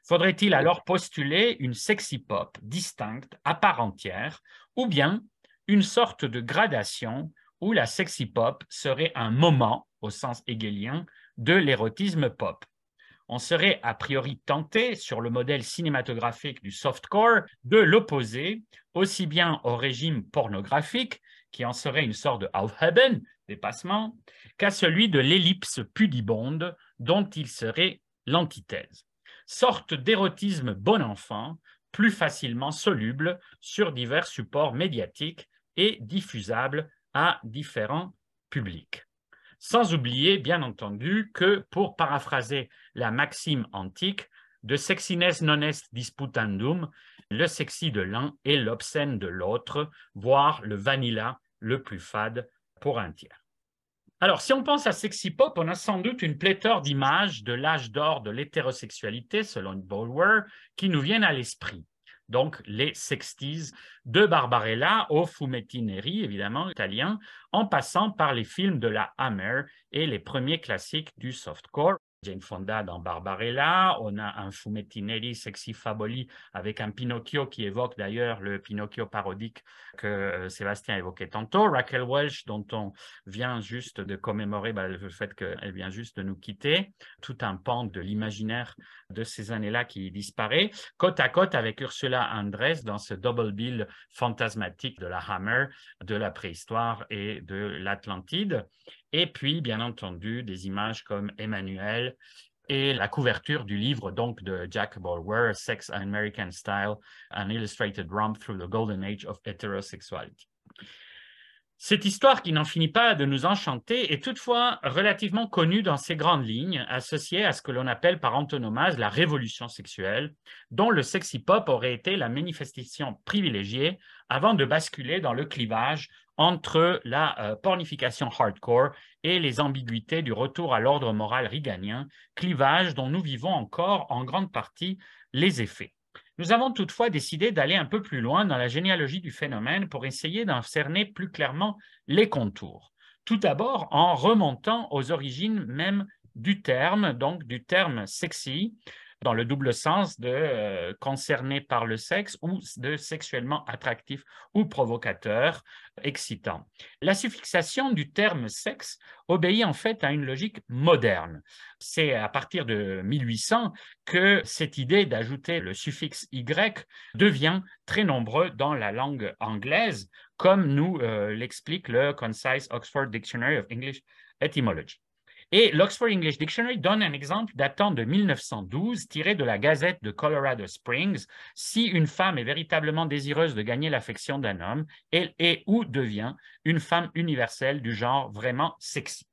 Faudrait-il alors postuler une sexy pop distincte, à part entière, ou bien une sorte de gradation où la sexy pop serait un moment, au sens hegelien, de l'érotisme pop? On serait a priori tenté, sur le modèle cinématographique du softcore, de l'opposer aussi bien au régime pornographique, qui en serait une sorte de Aufheben, dépassement, qu'à celui de l'ellipse pudibonde, dont il serait l'antithèse. Sorte d'érotisme bon enfant, plus facilement soluble sur divers supports médiatiques et diffusable à différents publics. Sans oublier, bien entendu, que, pour paraphraser la maxime antique, de sexiness non est disputandum, le sexy de l'un et l'obscène de l'autre, voire le vanilla le plus fade pour un tiers. Alors, si on pense à sexy pop, on a sans doute une pléthore d'images de l'âge d'or de l'hétérosexualité, selon Bulwer, qui nous viennent à l'esprit donc les Sexties, de Barbarella au Fumetti Neri, évidemment italien, en passant par les films de la Hammer et les premiers classiques du softcore. Jane Fonda dans Barbarella, on a un Fumetti Neri, Sexy Faboli, avec un Pinocchio qui évoque d'ailleurs le Pinocchio parodique que euh, Sébastien évoquait tantôt, Raquel Welch, dont on vient juste de commémorer bah, le fait qu'elle vient juste de nous quitter, tout un pan de l'imaginaire de ces années-là qui disparaît, côte à côte avec Ursula Andress dans ce double bill fantasmatique de la Hammer, de la préhistoire et de l'Atlantide. Et puis, bien entendu, des images comme Emmanuel et la couverture du livre donc de Jack Bulwer, Sex American Style, An Illustrated Romp Through the Golden Age of Heterosexuality. Cette histoire qui n'en finit pas de nous enchanter est toutefois relativement connue dans ses grandes lignes, associée à ce que l'on appelle par antonomase la révolution sexuelle, dont le sexy pop aurait été la manifestation privilégiée avant de basculer dans le clivage entre la euh, pornification hardcore et les ambiguïtés du retour à l'ordre moral riganien, clivage dont nous vivons encore en grande partie les effets. Nous avons toutefois décidé d'aller un peu plus loin dans la généalogie du phénomène pour essayer d'en cerner plus clairement les contours. Tout d'abord en remontant aux origines même du terme, donc du terme sexy, dans le double sens de euh, concerné par le sexe ou de sexuellement attractif ou provocateur, excitant. La suffixation du terme sexe obéit en fait à une logique moderne. C'est à partir de 1800 que cette idée d'ajouter le suffixe y devient très nombreux dans la langue anglaise, comme nous euh, l'explique le Concise Oxford Dictionary of English Etymology. Et l'Oxford English Dictionary donne un exemple datant de 1912, tiré de la Gazette de Colorado Springs. Si une femme est véritablement désireuse de gagner l'affection d'un homme, elle est ou devient une femme universelle du genre vraiment sexy.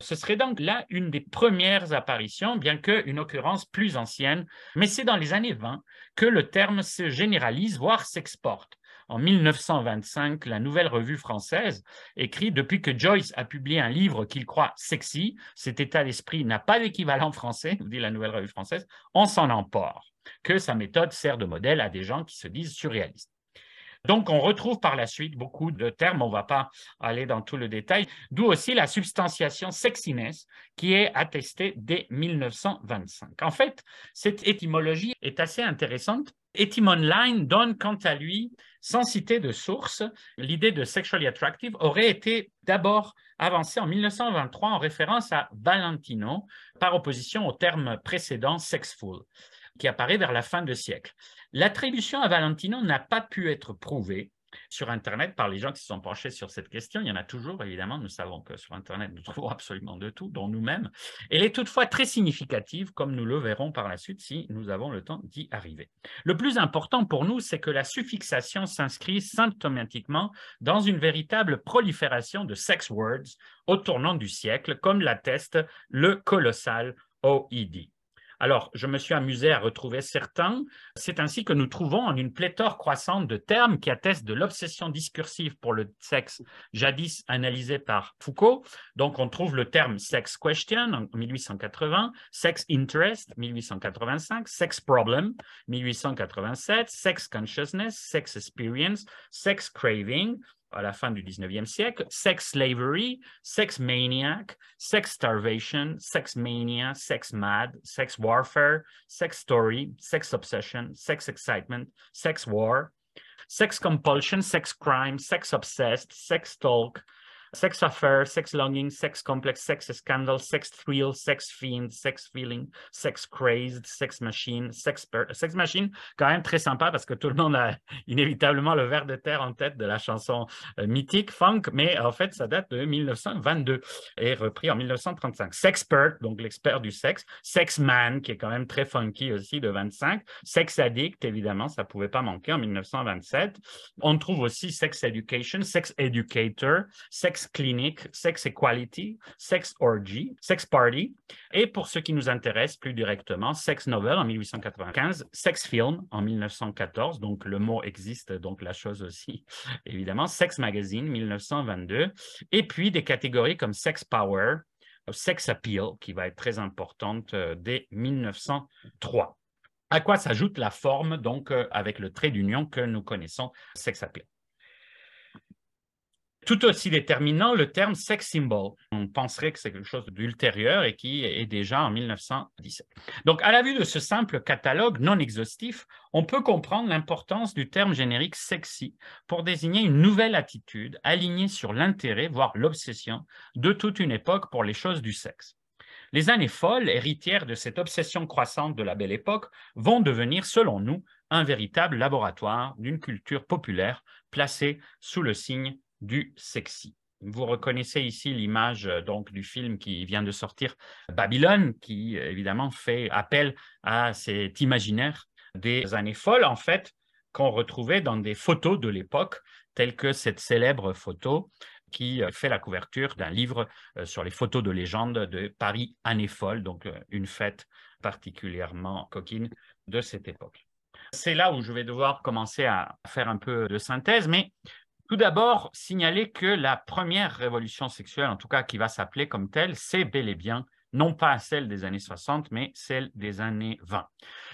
Ce serait donc là une des premières apparitions, bien qu'une occurrence plus ancienne, mais c'est dans les années 20 que le terme se généralise, voire s'exporte en 1925, la Nouvelle Revue française écrit Depuis que Joyce a publié un livre qu'il croit sexy, cet état d'esprit n'a pas d'équivalent français, nous dit la Nouvelle Revue française, on s'en emporte, que sa méthode sert de modèle à des gens qui se disent surréalistes. Donc, on retrouve par la suite beaucoup de termes, on ne va pas aller dans tout le détail, d'où aussi la substantiation sexiness qui est attestée dès 1925. En fait, cette étymologie est assez intéressante. Etymon donne quant à lui, sans citer de source, l'idée de sexually attractive aurait été d'abord avancée en 1923 en référence à Valentino par opposition au terme précédent sexful qui apparaît vers la fin de siècle. L'attribution à Valentino n'a pas pu être prouvée sur Internet par les gens qui se sont penchés sur cette question. Il y en a toujours, évidemment. Nous savons que sur Internet, nous trouvons absolument de tout, dont nous-mêmes. Elle est toutefois très significative, comme nous le verrons par la suite si nous avons le temps d'y arriver. Le plus important pour nous, c'est que la suffixation s'inscrit symptomatiquement dans une véritable prolifération de sex words au tournant du siècle, comme l'atteste le colossal OED. Alors, je me suis amusé à retrouver certains. C'est ainsi que nous trouvons en une pléthore croissante de termes qui attestent de l'obsession discursive pour le sexe, jadis analysé par Foucault. Donc, on trouve le terme sex question en 1880, sex interest 1885, sex problem 1887, sex consciousness, sex experience, sex craving à la fin du 19e siècle, sex slavery, sex maniac, sex starvation, sex mania, sex mad, sex warfare, sex story, sex obsession, sex excitement, sex war, sex compulsion, sex crime, sex obsessed, sex talk, sex affair, sex longing, sex complex, sex scandal, sex thrill, sex fiend, sex feeling, sex crazed, sex machine, sex, sex machine, quand même très sympa parce que tout le monde a inévitablement le ver de terre en tête de la chanson euh, mythique funk, mais en fait ça date de 1922 et repris en 1935. Sexpert, donc l'expert du sexe, sex man qui est quand même très funky aussi de 25, sex addict évidemment ça pouvait pas manquer en 1927. On trouve aussi sex education, sex educator, sex clinique, sex equality, sex orgy, sex party, et pour ce qui nous intéresse plus directement, sex novel en 1895, sex film en 1914, donc le mot existe, donc la chose aussi, évidemment, sex magazine 1922, et puis des catégories comme sex power, sex appeal, qui va être très importante euh, dès 1903. À quoi s'ajoute la forme, donc, euh, avec le trait d'union que nous connaissons, sex appeal. Tout aussi déterminant, le terme sex symbol. On penserait que c'est quelque chose d'ultérieur et qui est déjà en 1917. Donc, à la vue de ce simple catalogue non exhaustif, on peut comprendre l'importance du terme générique sexy pour désigner une nouvelle attitude alignée sur l'intérêt, voire l'obsession, de toute une époque pour les choses du sexe. Les années folles, héritières de cette obsession croissante de la belle époque, vont devenir, selon nous, un véritable laboratoire d'une culture populaire placée sous le signe du sexy. Vous reconnaissez ici l'image euh, donc du film qui vient de sortir, Babylone, qui euh, évidemment fait appel à cet imaginaire des années folles, en fait, qu'on retrouvait dans des photos de l'époque, telles que cette célèbre photo qui euh, fait la couverture d'un livre sur les photos de légende de Paris Années folles, donc une fête particulièrement coquine de cette époque. C'est là où je vais devoir commencer à faire un peu de synthèse, mais tout d'abord, signaler que la première révolution sexuelle, en tout cas qui va s'appeler comme telle, c'est bel et bien non pas celle des années 60, mais celle des années 20.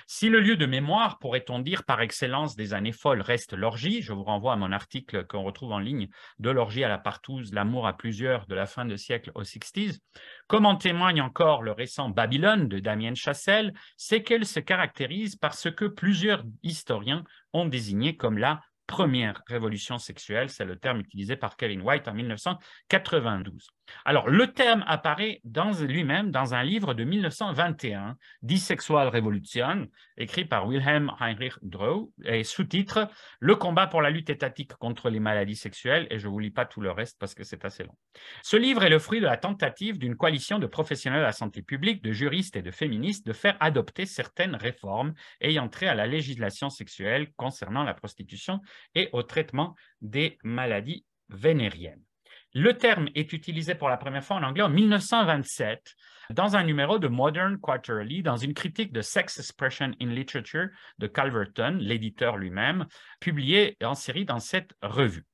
Si le lieu de mémoire, pourrait-on dire par excellence des années folles, reste l'orgie, je vous renvoie à mon article qu'on retrouve en ligne de l'orgie à la partouze, l'amour à plusieurs de la fin de siècle aux 60s, comme en témoigne encore le récent Babylone de Damien Chassel, c'est qu'elle se caractérise par ce que plusieurs historiens ont désigné comme la première révolution sexuelle, c'est le terme utilisé par Kevin White en 1992. Alors, le terme apparaît dans lui-même dans un livre de 1921, Die Sexual Revolution, écrit par Wilhelm Heinrich Drow, et sous-titre Le combat pour la lutte étatique contre les maladies sexuelles, et je ne vous lis pas tout le reste parce que c'est assez long. Ce livre est le fruit de la tentative d'une coalition de professionnels de la santé publique, de juristes et de féministes de faire adopter certaines réformes ayant trait à la législation sexuelle concernant la prostitution et au traitement des maladies vénériennes. Le terme est utilisé pour la première fois en anglais en 1927 dans un numéro de Modern Quarterly, dans une critique de Sex Expression in Literature de Calverton, l'éditeur lui-même, publié en série dans cette revue.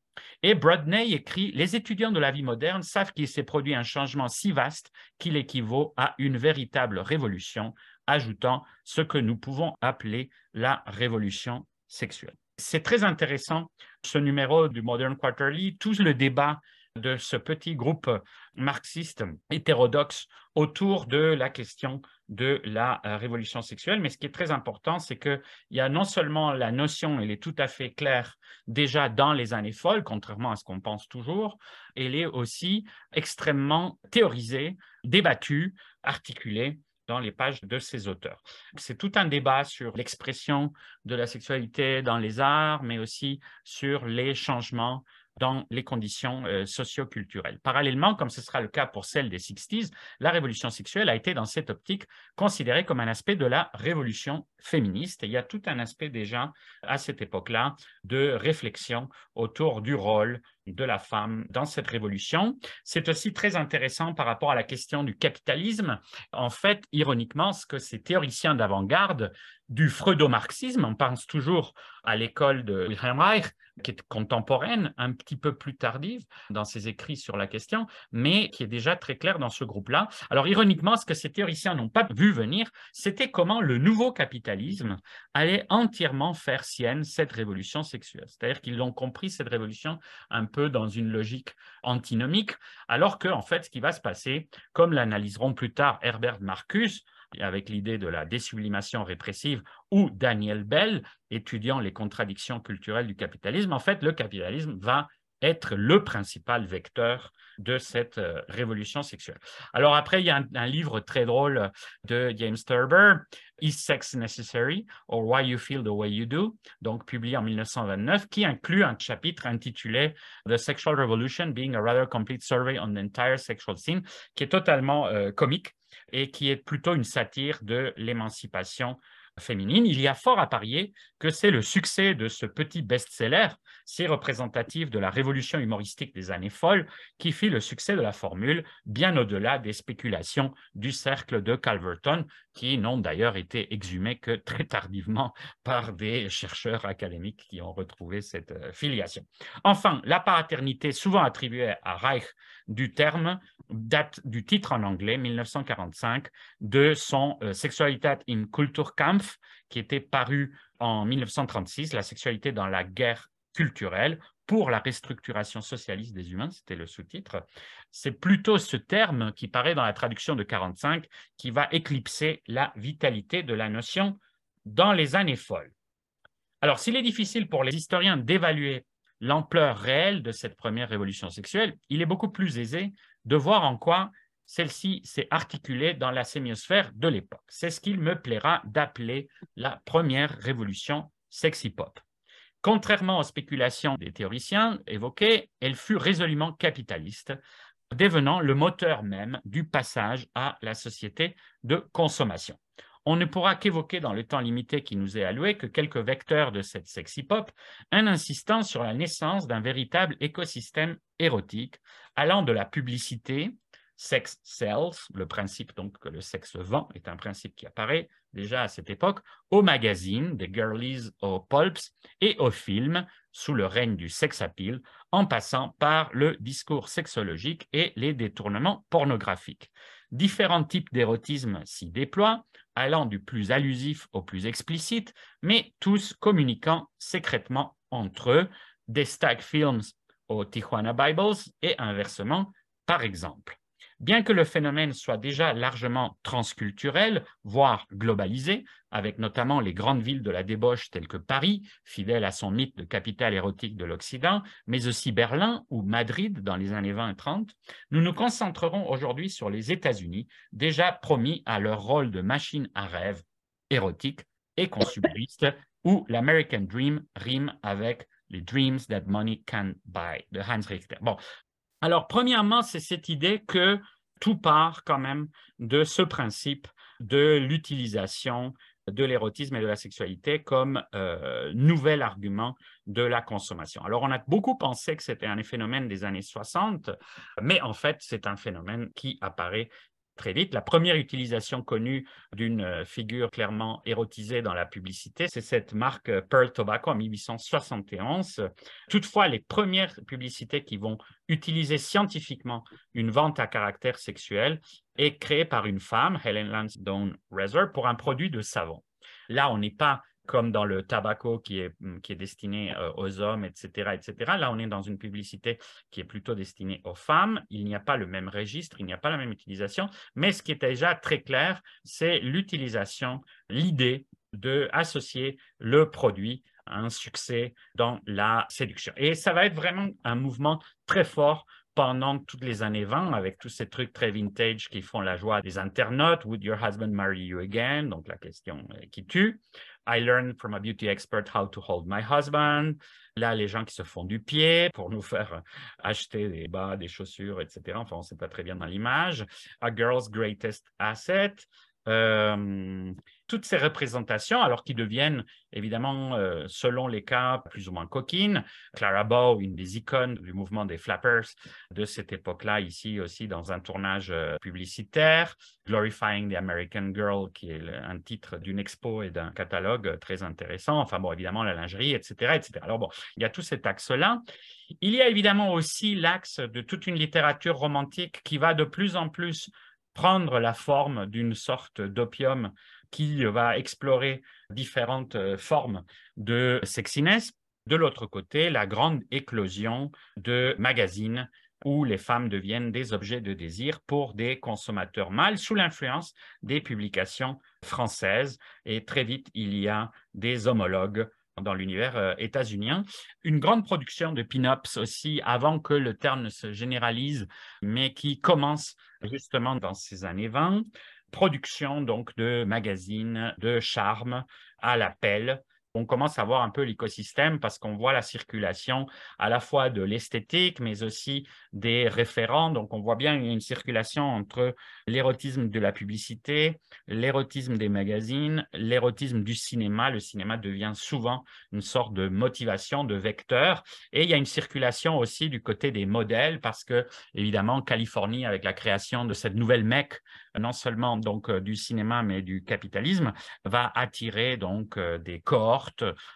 Et Brodney écrit Les étudiants de la vie moderne savent qu'il s'est produit un changement si vaste qu'il équivaut à une véritable révolution, ajoutant ce que nous pouvons appeler la révolution sexuelle. C'est très intéressant, ce numéro du Modern Quarterly, tout le débat de ce petit groupe marxiste hétérodoxe autour de la question de la euh, révolution sexuelle. Mais ce qui est très important, c'est qu'il y a non seulement la notion, elle est tout à fait claire déjà dans les années folles, contrairement à ce qu'on pense toujours, elle est aussi extrêmement théorisée, débattue, articulée dans les pages de ces auteurs. C'est tout un débat sur l'expression de la sexualité dans les arts, mais aussi sur les changements dans les conditions euh, socio-culturelles. Parallèlement, comme ce sera le cas pour celle des 60s, la révolution sexuelle a été dans cette optique considérée comme un aspect de la révolution féministe. Il y a tout un aspect déjà à cette époque-là de réflexion autour du rôle de la femme dans cette révolution. C'est aussi très intéressant par rapport à la question du capitalisme. En fait, ironiquement, ce que ces théoriciens d'avant-garde du freudo-marxisme, on pense toujours à l'école de Wilhelm Reich, qui est contemporaine, un petit peu plus tardive dans ses écrits sur la question, mais qui est déjà très claire dans ce groupe-là. Alors, ironiquement, ce que ces théoriciens n'ont pas vu venir, c'était comment le nouveau capitalisme allait entièrement faire sienne cette révolution sexuelle. C'est-à-dire qu'ils ont compris cette révolution un dans une logique antinomique, alors que, fait, ce qui va se passer, comme l'analyseront plus tard Herbert Marcus, avec l'idée de la désublimation répressive, ou Daniel Bell, étudiant les contradictions culturelles du capitalisme, en fait, le capitalisme va être le principal vecteur de cette euh, révolution sexuelle. Alors après, il y a un, livre très drôle de James Thurber, Is Sex Necessary? Or Why You Feel the Way You Do, donc publié en 1929, qui inclut un chapitre intitulé The Sexual Revolution Being a Rather Complete Survey on the Entire Sexual Scene, qui est totalement euh, comique et qui est plutôt une satire de l'émancipation féminine. Il y a fort à parier que c'est le succès de ce petit best-seller, si représentatif de la révolution humoristique des années folles, qui fit le succès de la formule, bien au-delà des spéculations du cercle de Calverton, qui n'ont d'ailleurs été exhumées que très tardivement par des chercheurs académiques qui ont retrouvé cette euh, filiation. Enfin, la paternité souvent attribuée à Reich du terme date du titre en anglais, 1945, de son euh, Sexualität im Kulturkampf, qui était paru en 1936, La sexualité dans la guerre culturelle pour la restructuration socialiste des humains, c'était le sous-titre. C'est plutôt ce terme qui paraît dans la traduction de 45 qui va éclipser la vitalité de la notion dans les années folles. Alors, s'il est difficile pour les historiens d'évaluer l'ampleur réelle de cette première révolution sexuelle, il est beaucoup plus aisé de voir en quoi celle-ci s'est articulée dans la sémiosphère de l'époque. C'est ce qu'il me plaira d'appeler la première révolution sexy-pop. Contrairement aux spéculations des théoriciens évoquées, elle fut résolument capitaliste, devenant le moteur même du passage à la société de consommation. On ne pourra qu'évoquer dans le temps limité qui nous est alloué que quelques vecteurs de cette sexy pop, en insistant sur la naissance d'un véritable écosystème érotique allant de la publicité, sex sells, le principe donc que le sexe vend est un principe qui apparaît déjà à cette époque, aux magazines, des girlies aux pulps et aux films sous le règne du sex appeal, en passant par le discours sexologique et les détournements pornographiques. Différents types d'érotisme s'y déploient, allant du plus allusif au plus explicite, mais tous communiquant secrètement entre eux, des stag films aux Tijuana Bibles et inversement, par exemple. Bien que le phénomène soit déjà largement transculturel, voire globalisé, avec notamment les grandes villes de la débauche telles que Paris, fidèle à son mythe de capitale érotique de l'Occident, mais aussi Berlin ou Madrid dans les années 20 et 30, nous nous concentrerons aujourd'hui sur les États-Unis, déjà promis à leur rôle de machine à rêve érotique et consumériste, où l'American Dream rime avec les Dreams That Money Can Buy de Hans Richter. Bon, alors, premièrement, c'est cette idée que tout part quand même de ce principe de l'utilisation de l'érotisme et de la sexualité comme euh, nouvel argument de la consommation. Alors, on a beaucoup pensé que c'était un phénomène des années 60, mais en fait, c'est un phénomène qui apparaît très vite. La première utilisation connue d'une euh, figure clairement érotisée dans la publicité, c'est cette marque euh, Pearl Tobacco en 1871. Toutefois, les premières publicités qui vont utiliser scientifiquement une vente à caractère sexuel est créée par une femme, Helen Lansdowne Reser, pour un produit de savon. Là, on n'est pas comme dans le tabaco qui est, mm, qui est destiné euh, aux hommes, etc., etc. Là, on est dans une publicité qui est plutôt destinée aux femmes. Il n'y a pas le même registre, il n'y a pas la même utilisation, mais ce qui est déjà très clair, c'est l'utilisation, l'idée d'associer le produit à un succès dans la séduction. Et ça va être vraiment un mouvement très fort pendant toutes les années 20 avec tous ces trucs très vintage qui font la joie des internautes. Would your husband marry you again? Donc la question euh, qui tue. I learned from a beauty expert how to hold my husband. Là, les gens qui se font du pied pour nous faire acheter des bas, des chaussures, etc. Enfin, on ne sait pas très bien dans l'image. A girl's greatest asset. Euh, toutes ces représentations, alors qui deviennent évidemment, euh, selon les cas, plus ou moins coquines. Clara Bow, une des icônes du mouvement des flappers de cette époque-là, ici aussi dans un tournage euh, publicitaire. Glorifying the American Girl, qui est un titre d'une expo et d'un catalogue très intéressant. Enfin bon, évidemment, la lingerie, etc., etc. Alors bon, il y a tout cet axe-là. Il y a évidemment aussi l'axe de toute une littérature romantique qui va de plus en plus prendre la forme d'une sorte d'opium qui va explorer différentes euh, formes de sexiness. De l'autre côté, la grande éclosion de magazines où les femmes deviennent des objets de désir pour des consommateurs mâles sous l'influence des publications françaises. Et très vite, il y a des homologues dans l'univers euh, états-unien. Une grande production de pin-ups aussi, avant que le terme ne se généralise, mais qui commence justement dans ces années 20 production donc de magazines, de charme à l'appel, on commence à voir un peu l'écosystème parce qu'on voit la circulation à la fois de l'esthétique, mais aussi des référents. Donc, on voit bien une circulation entre l'érotisme de la publicité, l'érotisme des magazines, l'érotisme du cinéma. Le cinéma devient souvent une sorte de motivation, de vecteur. Et il y a une circulation aussi du côté des modèles parce que, évidemment, Californie, avec la création de cette nouvelle mecque, non seulement donc euh, du cinéma, mais du capitalisme, va attirer donc euh, des corps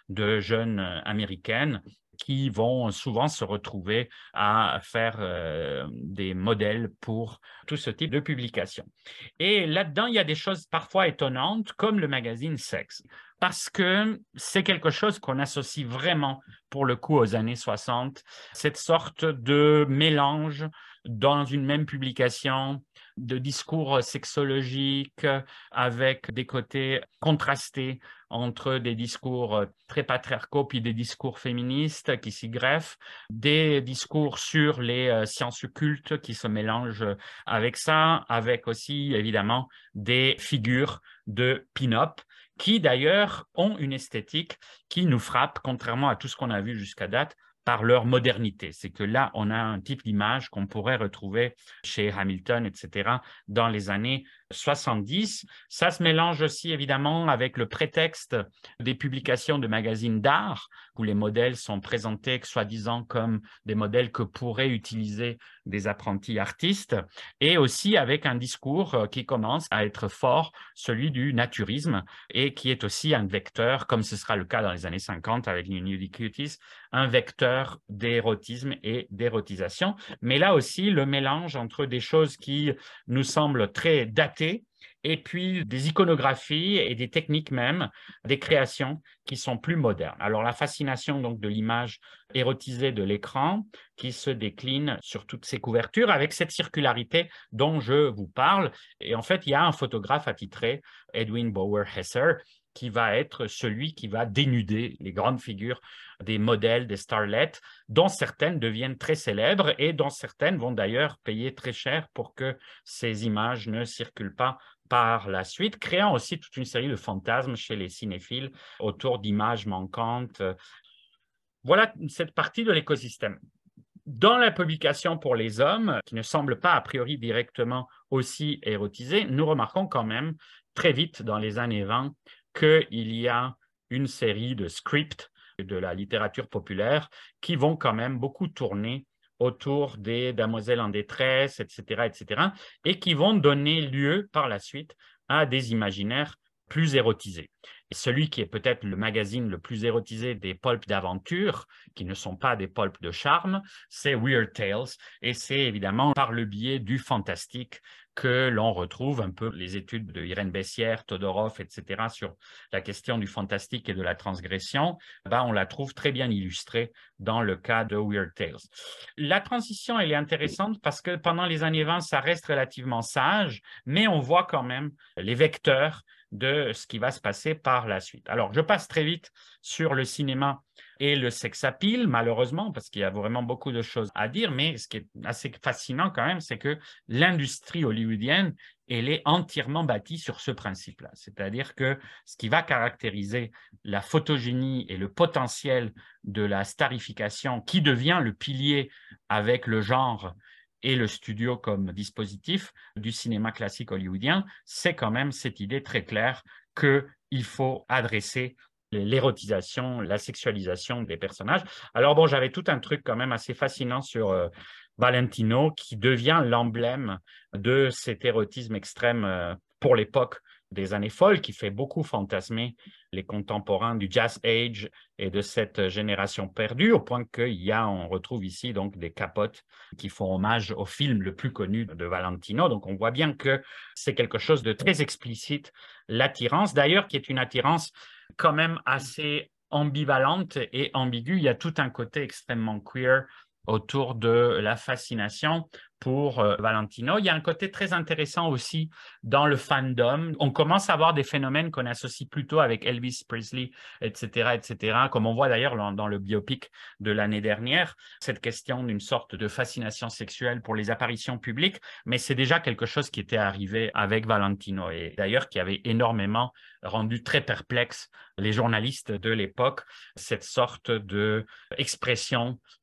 de jeunes euh, américaines qui vont souvent se retrouver à faire des modèles pour tout ce type de publication. Et là-dedans, il y a des choses parfois étonnantes, comme le magazine Sex, parce que c'est quelque chose qu'on associe vraiment, pour le coup, aux années 60, cette sorte de mélange dans une même publication de discours sexologiques avec des côtés contrastés entre des discours très patriarcaux puis des discours féministes qui s'y greffent, des discours sur les euh, sciences occultes qui se mélangent avec ça, avec aussi évidemment des figures de pin-up qui d'ailleurs ont une esthétique qui nous frappe, contrairement à tout ce qu'on a vu jusqu'à date, par leur modernité. C'est que là, on a un type d'image qu'on pourrait retrouver chez Hamilton, etc., dans les années 70. Ça se mélange aussi évidemment avec le prétexte des publications de magazines d'art, où les modèles sont présentés soi-disant comme des modèles que pourraient utiliser des apprentis artistes, et aussi avec un discours qui commence à être fort, celui du naturisme, et qui est aussi un vecteur, comme ce sera le cas dans les années 50 avec New Nudie Cuties, un vecteur d'érotisme et d'érotisation. Mais là aussi, le mélange entre des choses qui nous semblent très datées et puis des iconographies et des techniques même, des créations qui sont plus modernes. Alors la fascination donc de l'image érotisée de l'écran qui se décline sur toutes ces couvertures avec cette circularité dont je vous parle. Et en fait, il y a un photographe attitré, Edwin Bauer Hesser, qui va être celui qui va dénuder les grandes figures des modèles, des starlets, dont certaines deviennent très célèbres et dont certaines vont d'ailleurs payer très cher pour que ces images ne circulent pas par la suite, créant aussi toute une série de fantasmes chez les cinéphiles autour d'images manquantes. Voilà cette partie de l'écosystème. Dans la publication pour les hommes, qui ne semble pas a priori directement aussi érotisée, nous remarquons quand même très vite dans les années 20 qu'il y a une série de scripts de la littérature populaire qui vont quand même beaucoup tourner autour des damoiselles en détresse, etc., etc., et qui vont donner lieu par la suite à des imaginaires plus érotisés. Celui qui est peut-être le magazine le plus érotisé des pulps d'aventure, qui ne sont pas des pulps de charme, c'est Weird Tales. Et c'est évidemment par le biais du fantastique que l'on retrouve un peu les études de Irène Bessière, Todorov, etc., sur la question du fantastique et de la transgression, ben, on la trouve très bien illustrée dans le cas de Weird Tales. La transition, elle est intéressante parce que pendant les années 20, ça reste relativement sage, mais on voit quand même les vecteurs de ce qui va se passer par la suite. Alors, je passe très vite sur le cinéma et le sex appeal, malheureusement, parce qu'il y a vraiment beaucoup de choses à dire, mais ce qui est assez fascinant quand même, c'est que l'industrie hollywoodienne, elle est entièrement bâtie sur ce principe-là. C'est-à-dire que ce qui va caractériser la photogénie et le potentiel de la starification, qui devient le pilier avec le genre et le studio comme dispositif du cinéma classique hollywoodien, c'est quand même cette idée très claire qu'il faut adresser l'érotisation, la sexualisation des personnages. Alors bon, j'avais tout un truc quand même assez fascinant sur euh, Valentino qui devient l'emblème de cet érotisme extrême euh, pour l'époque des années folles qui fait beaucoup fantasmer les contemporains du Jazz Age et de cette génération perdue, au point qu'il y a, on retrouve ici donc des capotes qui font hommage au film le plus connu de Valentino. Donc on voit bien que c'est quelque chose de très explicite, l'attirance, d'ailleurs qui est une attirance quand même assez ambivalente et ambiguë. Il y a tout un côté extrêmement queer autour de la fascination pour euh, Valentino. Il y a un côté très intéressant aussi dans le fandom. On commence à voir des phénomènes qu'on associe plutôt avec Elvis Presley, etc., etc., comme on voit d'ailleurs dans, le biopic de l'année dernière, cette question d'une sorte de fascination sexuelle pour les apparitions publiques, mais c'est déjà quelque chose qui était arrivé avec Valentino et d'ailleurs qui avait énormément rendu très perplexe les journalistes de l'époque, cette sorte de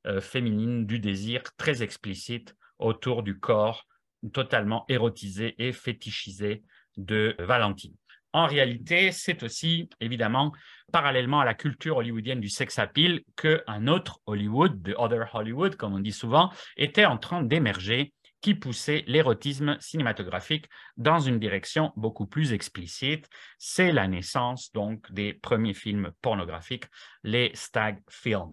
euh, féminine du désir très explicite autour du corps totalement érotisé et fétichisé de Valentine. En réalité, c'est aussi, évidemment, parallèlement à la culture hollywoodienne du sex appeal, qu'un autre Hollywood, the other Hollywood, comme on dit souvent, était en train d'émerger qui poussait l'érotisme cinématographique dans une direction beaucoup plus explicite. C'est la naissance donc des premiers films pornographiques, les stag films,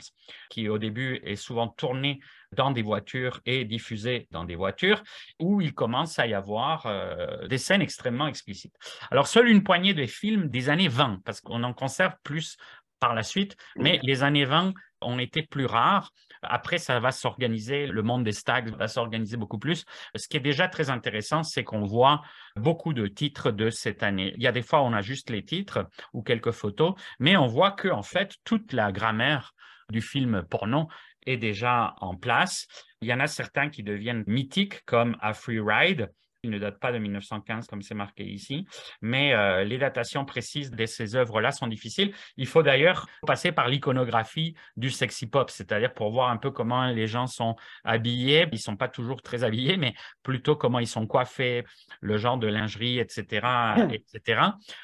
qui au début est souvent tourné dans des voitures et diffusé dans des voitures, où il commence à y avoir euh, des scènes extrêmement explicites. Alors, seule une poignée de films des années 20, parce qu'on en conserve plus par la suite, mais les années 20 ont été plus rares. Après, ça va s'organiser, le monde des stags va s'organiser beaucoup plus. Ce qui est déjà très intéressant, c'est qu'on voit beaucoup de titres de cette année. Il y a des fois, on a juste les titres ou quelques photos, mais on voit que, en fait, toute la grammaire du film porno est déjà en place. Il y en a certains qui deviennent mythiques, comme A Free Ride, il ne date pas de 1915 comme c'est marqué ici, mais euh, les datations précises de ces œuvres-là sont difficiles. Il faut d'ailleurs passer par l'iconographie du sexy pop, c'est-à-dire pour voir un peu comment les gens sont habillés. Ils ne sont pas toujours très habillés, mais plutôt comment ils sont coiffés, le genre de lingerie, etc., etc.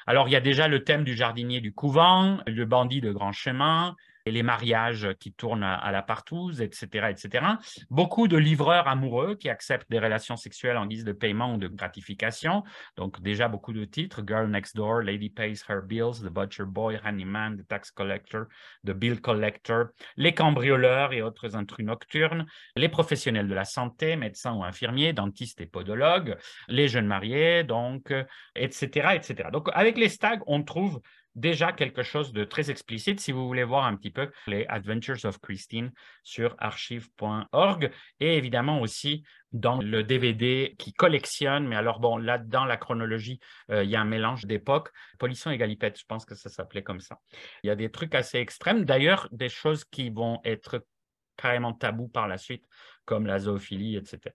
Alors, il y a déjà le thème du jardinier du couvent, le bandit de grand chemin, les mariages qui tournent à, la partouze, etc., etc. Beaucoup de livreurs amoureux qui acceptent des relations sexuelles en guise de paiement ou de gratification. Donc déjà beaucoup de titres, Girl Next Door, Lady Pays Her Bills, The Butcher Boy, Honeyman, The Tax Collector, The Bill Collector, les cambrioleurs et autres intrus nocturnes, les professionnels de la santé, médecins ou infirmiers, dentistes et podologues, les jeunes mariés, donc, etc., etc. Donc avec les stags, on trouve déjà quelque chose de très explicite si vous voulez voir un petit peu les Adventures of Christine sur archive.org et évidemment aussi dans le DVD qui collectionne, mais alors bon, là, dans la chronologie, euh, il y a un mélange d'époques. Polisson et Galipette, je pense que ça s'appelait comme ça. Il y a des trucs assez extrêmes, d'ailleurs, des choses qui vont être carrément tabous par la suite, comme la zoophilie, etc.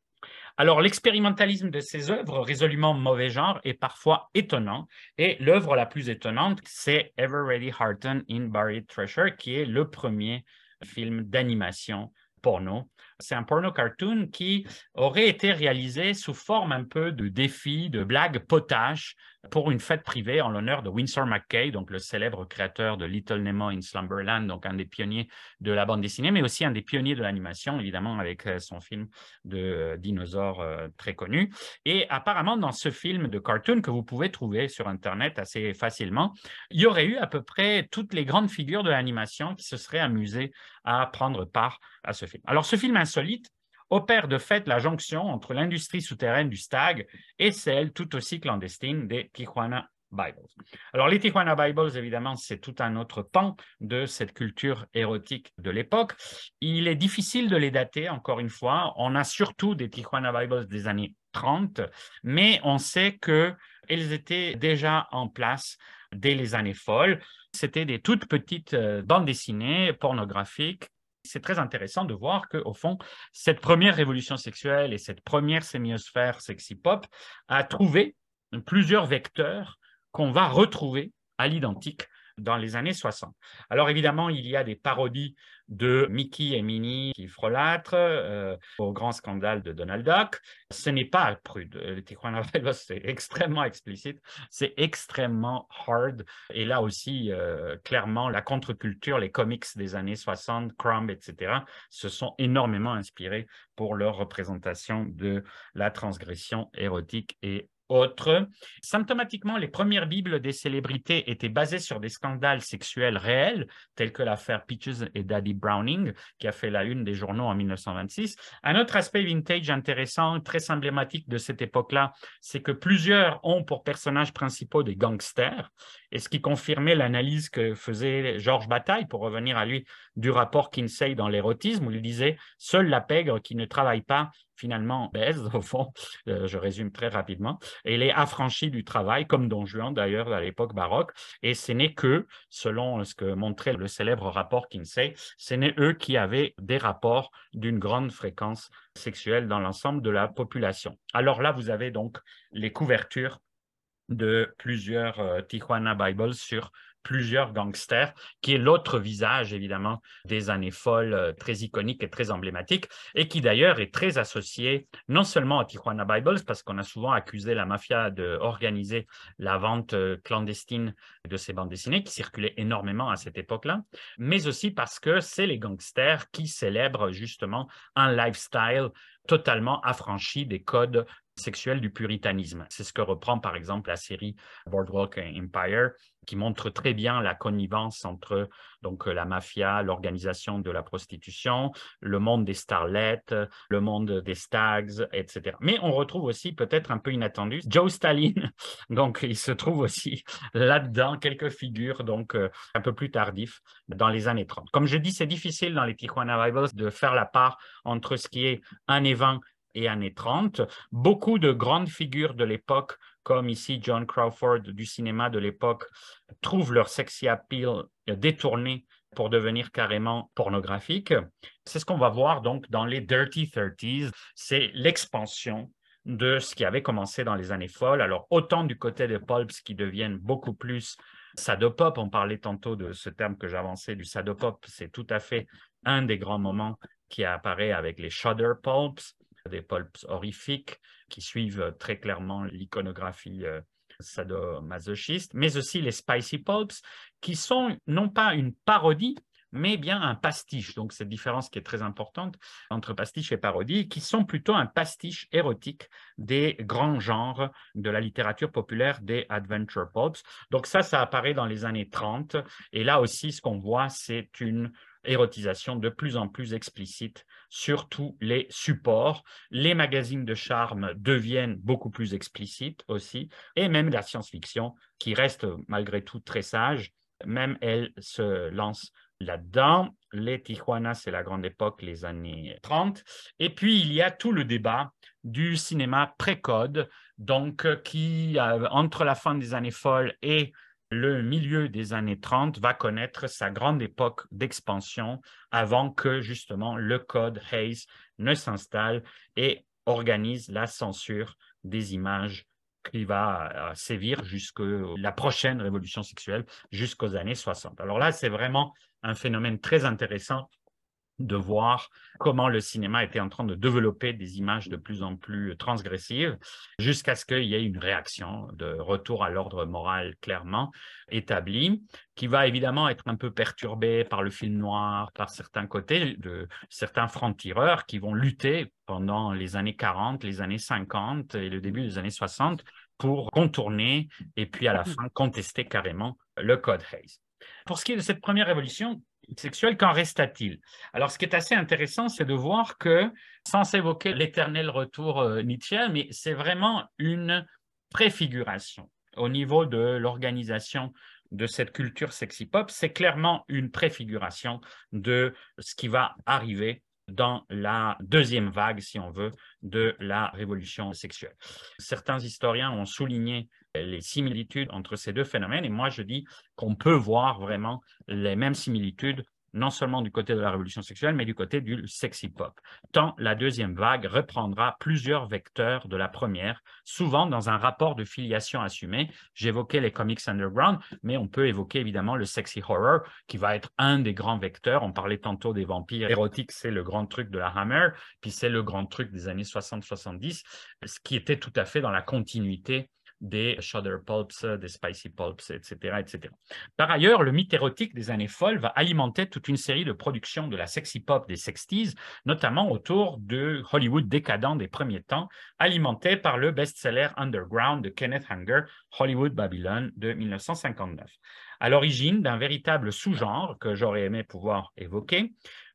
Alors, l'expérimentalisme de ces œuvres, résolument mauvais genre, est parfois étonnant. Et l'œuvre la plus étonnante, c'est Ever Ready Hearten in Buried Treasure, qui est le premier film d'animation porno C'est un porno cartoon qui aurait été réalisé sous forme un peu de défi, de blague potache pour une fête privée en l'honneur de Winsor McKay, donc le célèbre créateur de Little Nemo in Slumberland, donc un des pionniers de la bande dessinée, mais aussi un des pionniers de l'animation, évidemment, avec euh, son film de euh, dinosaures euh, très connu. Et apparemment, dans ce film de cartoon que vous pouvez trouver sur Internet assez facilement, il y aurait eu à peu près toutes les grandes figures de l'animation qui se seraient amusées à prendre part à ce film. Alors, ce film insolite, opère de fait la jonction entre l'industrie souterraine du stag et celle tout aussi clandestine des Tijuana Bibles. Alors, les Tijuana Bibles, évidemment, c'est tout un autre pan de cette culture érotique de l'époque. Il est difficile de les dater, encore une fois. On a surtout des Tijuana Bibles des années 30, mais on sait qu'elles étaient déjà en place dès les années folles. C'était des toutes petites euh, bandes dessinées pornographiques c'est très intéressant de voir qu'au fond, cette première révolution sexuelle et cette première sémiosphère sexy pop a trouvé plusieurs vecteurs qu'on va retrouver à l'identique dans les années 60. Alors évidemment, il y a des parodies de Mickey et Minnie qui frolâtrent euh, au grand scandale de Donald Duck. Ce n'est pas prude. Les Tijuana c'est extrêmement explicite, c'est extrêmement hard. Et là aussi, euh, clairement, la contre-culture, les comics des années 60, Crumb, etc., se sont énormément inspirés pour leur représentation de la transgression érotique et autre. Symptomatiquement, les premières Bibles des célébrités étaient basées sur des scandales sexuels réels, tels que l'affaire Peaches et Daddy Browning, qui a fait la une des journaux en 1926. Un autre aspect vintage intéressant, très emblématique de cette époque-là, c'est que plusieurs ont pour personnages principaux des gangsters, et ce qui confirmait l'analyse que faisait Georges Bataille, pour revenir à lui, du rapport Kinsey dans l'érotisme, où il disait « Seule la pègre qui ne travaille pas finalement baise, au fond, euh, je résume très rapidement, il est affranchi du travail, comme Don Juan d'ailleurs à l'époque baroque, et ce n'est que, selon ce que montrait le célèbre rapport Kinsey, ce n'est eux qui avaient des rapports d'une grande fréquence sexuelle dans l'ensemble de la population. Alors là, vous avez donc les couvertures de plusieurs euh, Tijuana Bibles sur plusieurs gangsters, qui est l'autre visage, évidemment, des années folles, euh, très iconique et très emblématique, et qui d'ailleurs est très associé non seulement à Tijuana Bibles, parce qu'on a souvent accusé la mafia d'organiser la vente euh, clandestine de ces bandes dessinées, qui circulaient énormément à cette époque-là, mais aussi parce que c'est les gangsters qui célèbrent justement un lifestyle totalement affranchi des codes sexuels du puritanisme. C'est ce que reprend par exemple la série Boardwalk Empire, qui montre très bien la connivence entre donc, la mafia, l'organisation de la prostitution, le monde des starlettes, le monde des stags, etc. Mais on retrouve aussi, peut-être un peu inattendu, Joe Stalin. Donc, il se trouve aussi là-dedans quelques figures donc euh, un peu plus tardifs dans les années 30. Comme je dis, c'est difficile dans les Tijuana Bibles de faire la part entre ce qui est un évent et années 30. Beaucoup de grandes figures de l'époque, comme ici John Crawford du cinéma de l'époque, trouvent leur sexy appeal détourné pour devenir carrément pornographique. C'est ce qu'on va voir donc dans les Dirty Thirties, c'est l'expansion de ce qui avait commencé dans les années folles. Alors, autant du côté des pulps qui deviennent beaucoup plus sadopop, on parlait tantôt de ce terme que j'avançais du sadopop, c'est tout à fait un des grands moments qui apparaît avec les shudder pulps, des pulps horrifiques qui suivent euh, très clairement l'iconographie euh, sadomasochiste, mais aussi les spicy pulps qui sont non pas une parodie, mais bien un pastiche. Donc, cette différence qui est très importante entre pastiche et parodie, qui sont plutôt un pastiche érotique des grands genres de la littérature populaire des adventure pulps. Donc, ça, ça apparaît dans les années 30. Et là aussi, ce qu'on voit, c'est une érotisation de plus en plus explicite sur tous les supports. Les magazines de charme deviennent beaucoup plus explicites aussi, et même la science-fiction, qui reste malgré tout très sage, même elle se lance là-dedans. Les Tijuana, c'est la grande époque, les années 30. Et puis, il y a tout le débat du cinéma pré-code, donc qui, euh, entre la fin des années folles et le milieu des années 30 va connaître sa grande époque d'expansion avant que justement le code Hayes ne s'installe et organise la censure des images qui va euh, sévir jusqu'à la prochaine révolution sexuelle, jusqu'aux années 60. Alors là, c'est vraiment un phénomène très intéressant de voir comment le cinéma était en train de développer des images de plus en plus transgressives, jusqu'à ce qu'il y ait une réaction de retour à l'ordre moral clairement établi, qui va évidemment être un peu perturbé par le film noir, par certains côtés de certains francs-tireurs qui vont lutter pendant les années 40, les années 50 et le début des années 60 pour contourner et puis à la fin contester carrément le code Hayes. Pour ce qui est de cette première révolution, sexuelle, qu'en resta-t-il Alors, ce qui est assez intéressant, c'est de voir que, sans évoquer l'éternel retour euh, Nietzsche, mais c'est vraiment une préfiguration au niveau de l'organisation de cette culture sexy pop, c'est clairement une préfiguration de ce qui va arriver dans la deuxième vague, si on veut, de la révolution sexuelle. Certains historiens ont souligné les similitudes entre ces deux phénomènes et moi je dis qu'on peut voir vraiment les mêmes similitudes non seulement du côté de la révolution sexuelle, mais du côté du sexy pop. Tant la deuxième vague reprendra plusieurs vecteurs de la première, souvent dans un rapport de filiation assumé. J'évoquais les comics underground, mais on peut évoquer évidemment le sexy horror, qui va être un des grands vecteurs. On parlait tantôt des vampires érotiques, c'est le grand truc de la Hammer, puis c'est le grand truc des années 60-70, ce qui était tout à fait dans la continuité des Shudder Pulps, des Spicy Pulps, etc., etc. Par ailleurs, le mythe érotique des années folles va alimenter toute une série de productions de la sexy pop des 60s, notamment autour de Hollywood décadent des premiers temps, alimenté par le best-seller underground de Kenneth Hanger, Hollywood Babylon de 1959. À l'origine d'un véritable sous-genre que j'aurais aimé pouvoir évoquer,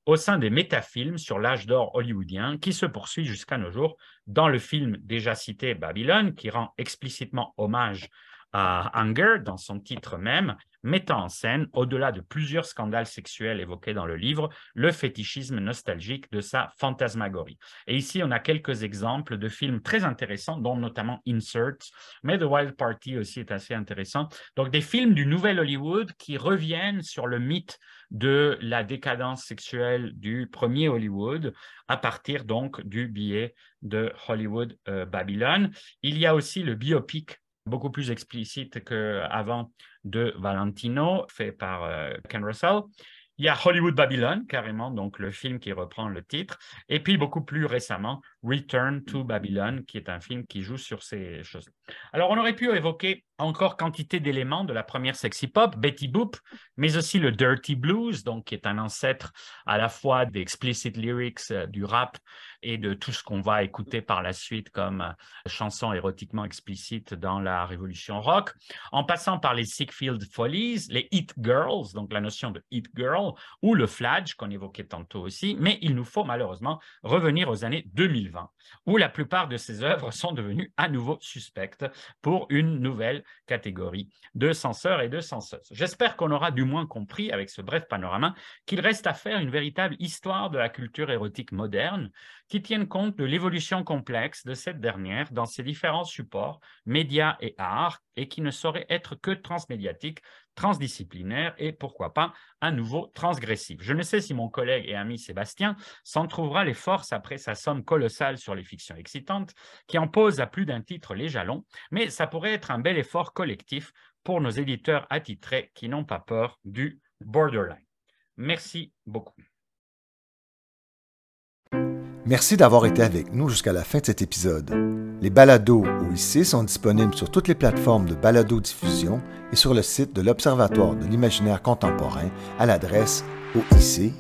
au sein des métafilms sur l'âge d'or hollywoodien qui se poursuit jusqu'à nos jours dans le film déjà cité Babylone, qui rend explicitement hommage à Hunger dans son titre même, mettant en scène, au-delà de plusieurs scandales sexuels évoqués dans le livre, le fétichisme nostalgique de sa fantasmagorie. Et ici, on a quelques exemples de films très intéressants, dont notamment Insert, mais The Wild Party aussi est assez intéressant. Donc des films du nouvel Hollywood qui reviennent sur le mythe de la décadence sexuelle du premier Hollywood à partir donc du billet de Hollywood euh, Babylon. Il y a aussi le biopic beaucoup plus explicite qu'avant de Valentino, fait par euh, Ken Russell. Il y a Hollywood Babylon, carrément, donc le film qui reprend le titre. Et puis, beaucoup plus récemment, Return to Babylon, qui est un film qui joue sur ces choses. Alors, on aurait pu évoquer encore quantité d'éléments de la première sexy pop, Betty Boop, mais aussi le dirty blues, donc qui est un ancêtre à la fois des explicit lyrics, euh, du rap et de tout ce qu'on va écouter par la suite comme euh, chansons érotiquement explicites dans la révolution rock, en passant par les Sickfield Follies, les Hit Girls, donc la notion de Hit Girl, ou le flash qu'on évoquait tantôt aussi, mais il nous faut malheureusement revenir aux années 2020, où la plupart de ces œuvres sont devenues à nouveau suspectes pour une nouvelle catégorie de censeurs et de censeuses. J'espère qu'on aura du moins compris avec ce bref panorama qu'il reste à faire une véritable histoire de la culture érotique moderne qui tienne compte de l'évolution complexe de cette dernière dans ses différents supports, médias et arts, et qui ne saurait être que transmédiatique, transdisciplinaire et pourquoi pas à nouveau transgressif. Je ne sais si mon collègue et ami Sébastien s'en trouvera les forces après sa somme colossale sur les fictions excitantes, qui en pose à plus d'un titre les jalons, mais ça pourrait être un bel effort collectif pour nos éditeurs attitrés qui n'ont pas peur du borderline. Merci beaucoup. Merci d'avoir été avec nous jusqu'à la fin de cet épisode. Les balados OIC sont disponibles sur toutes les plateformes de balado-diffusion et sur le site de l'Observatoire de l'imaginaire contemporain à l'adresse oic.ucam.ca.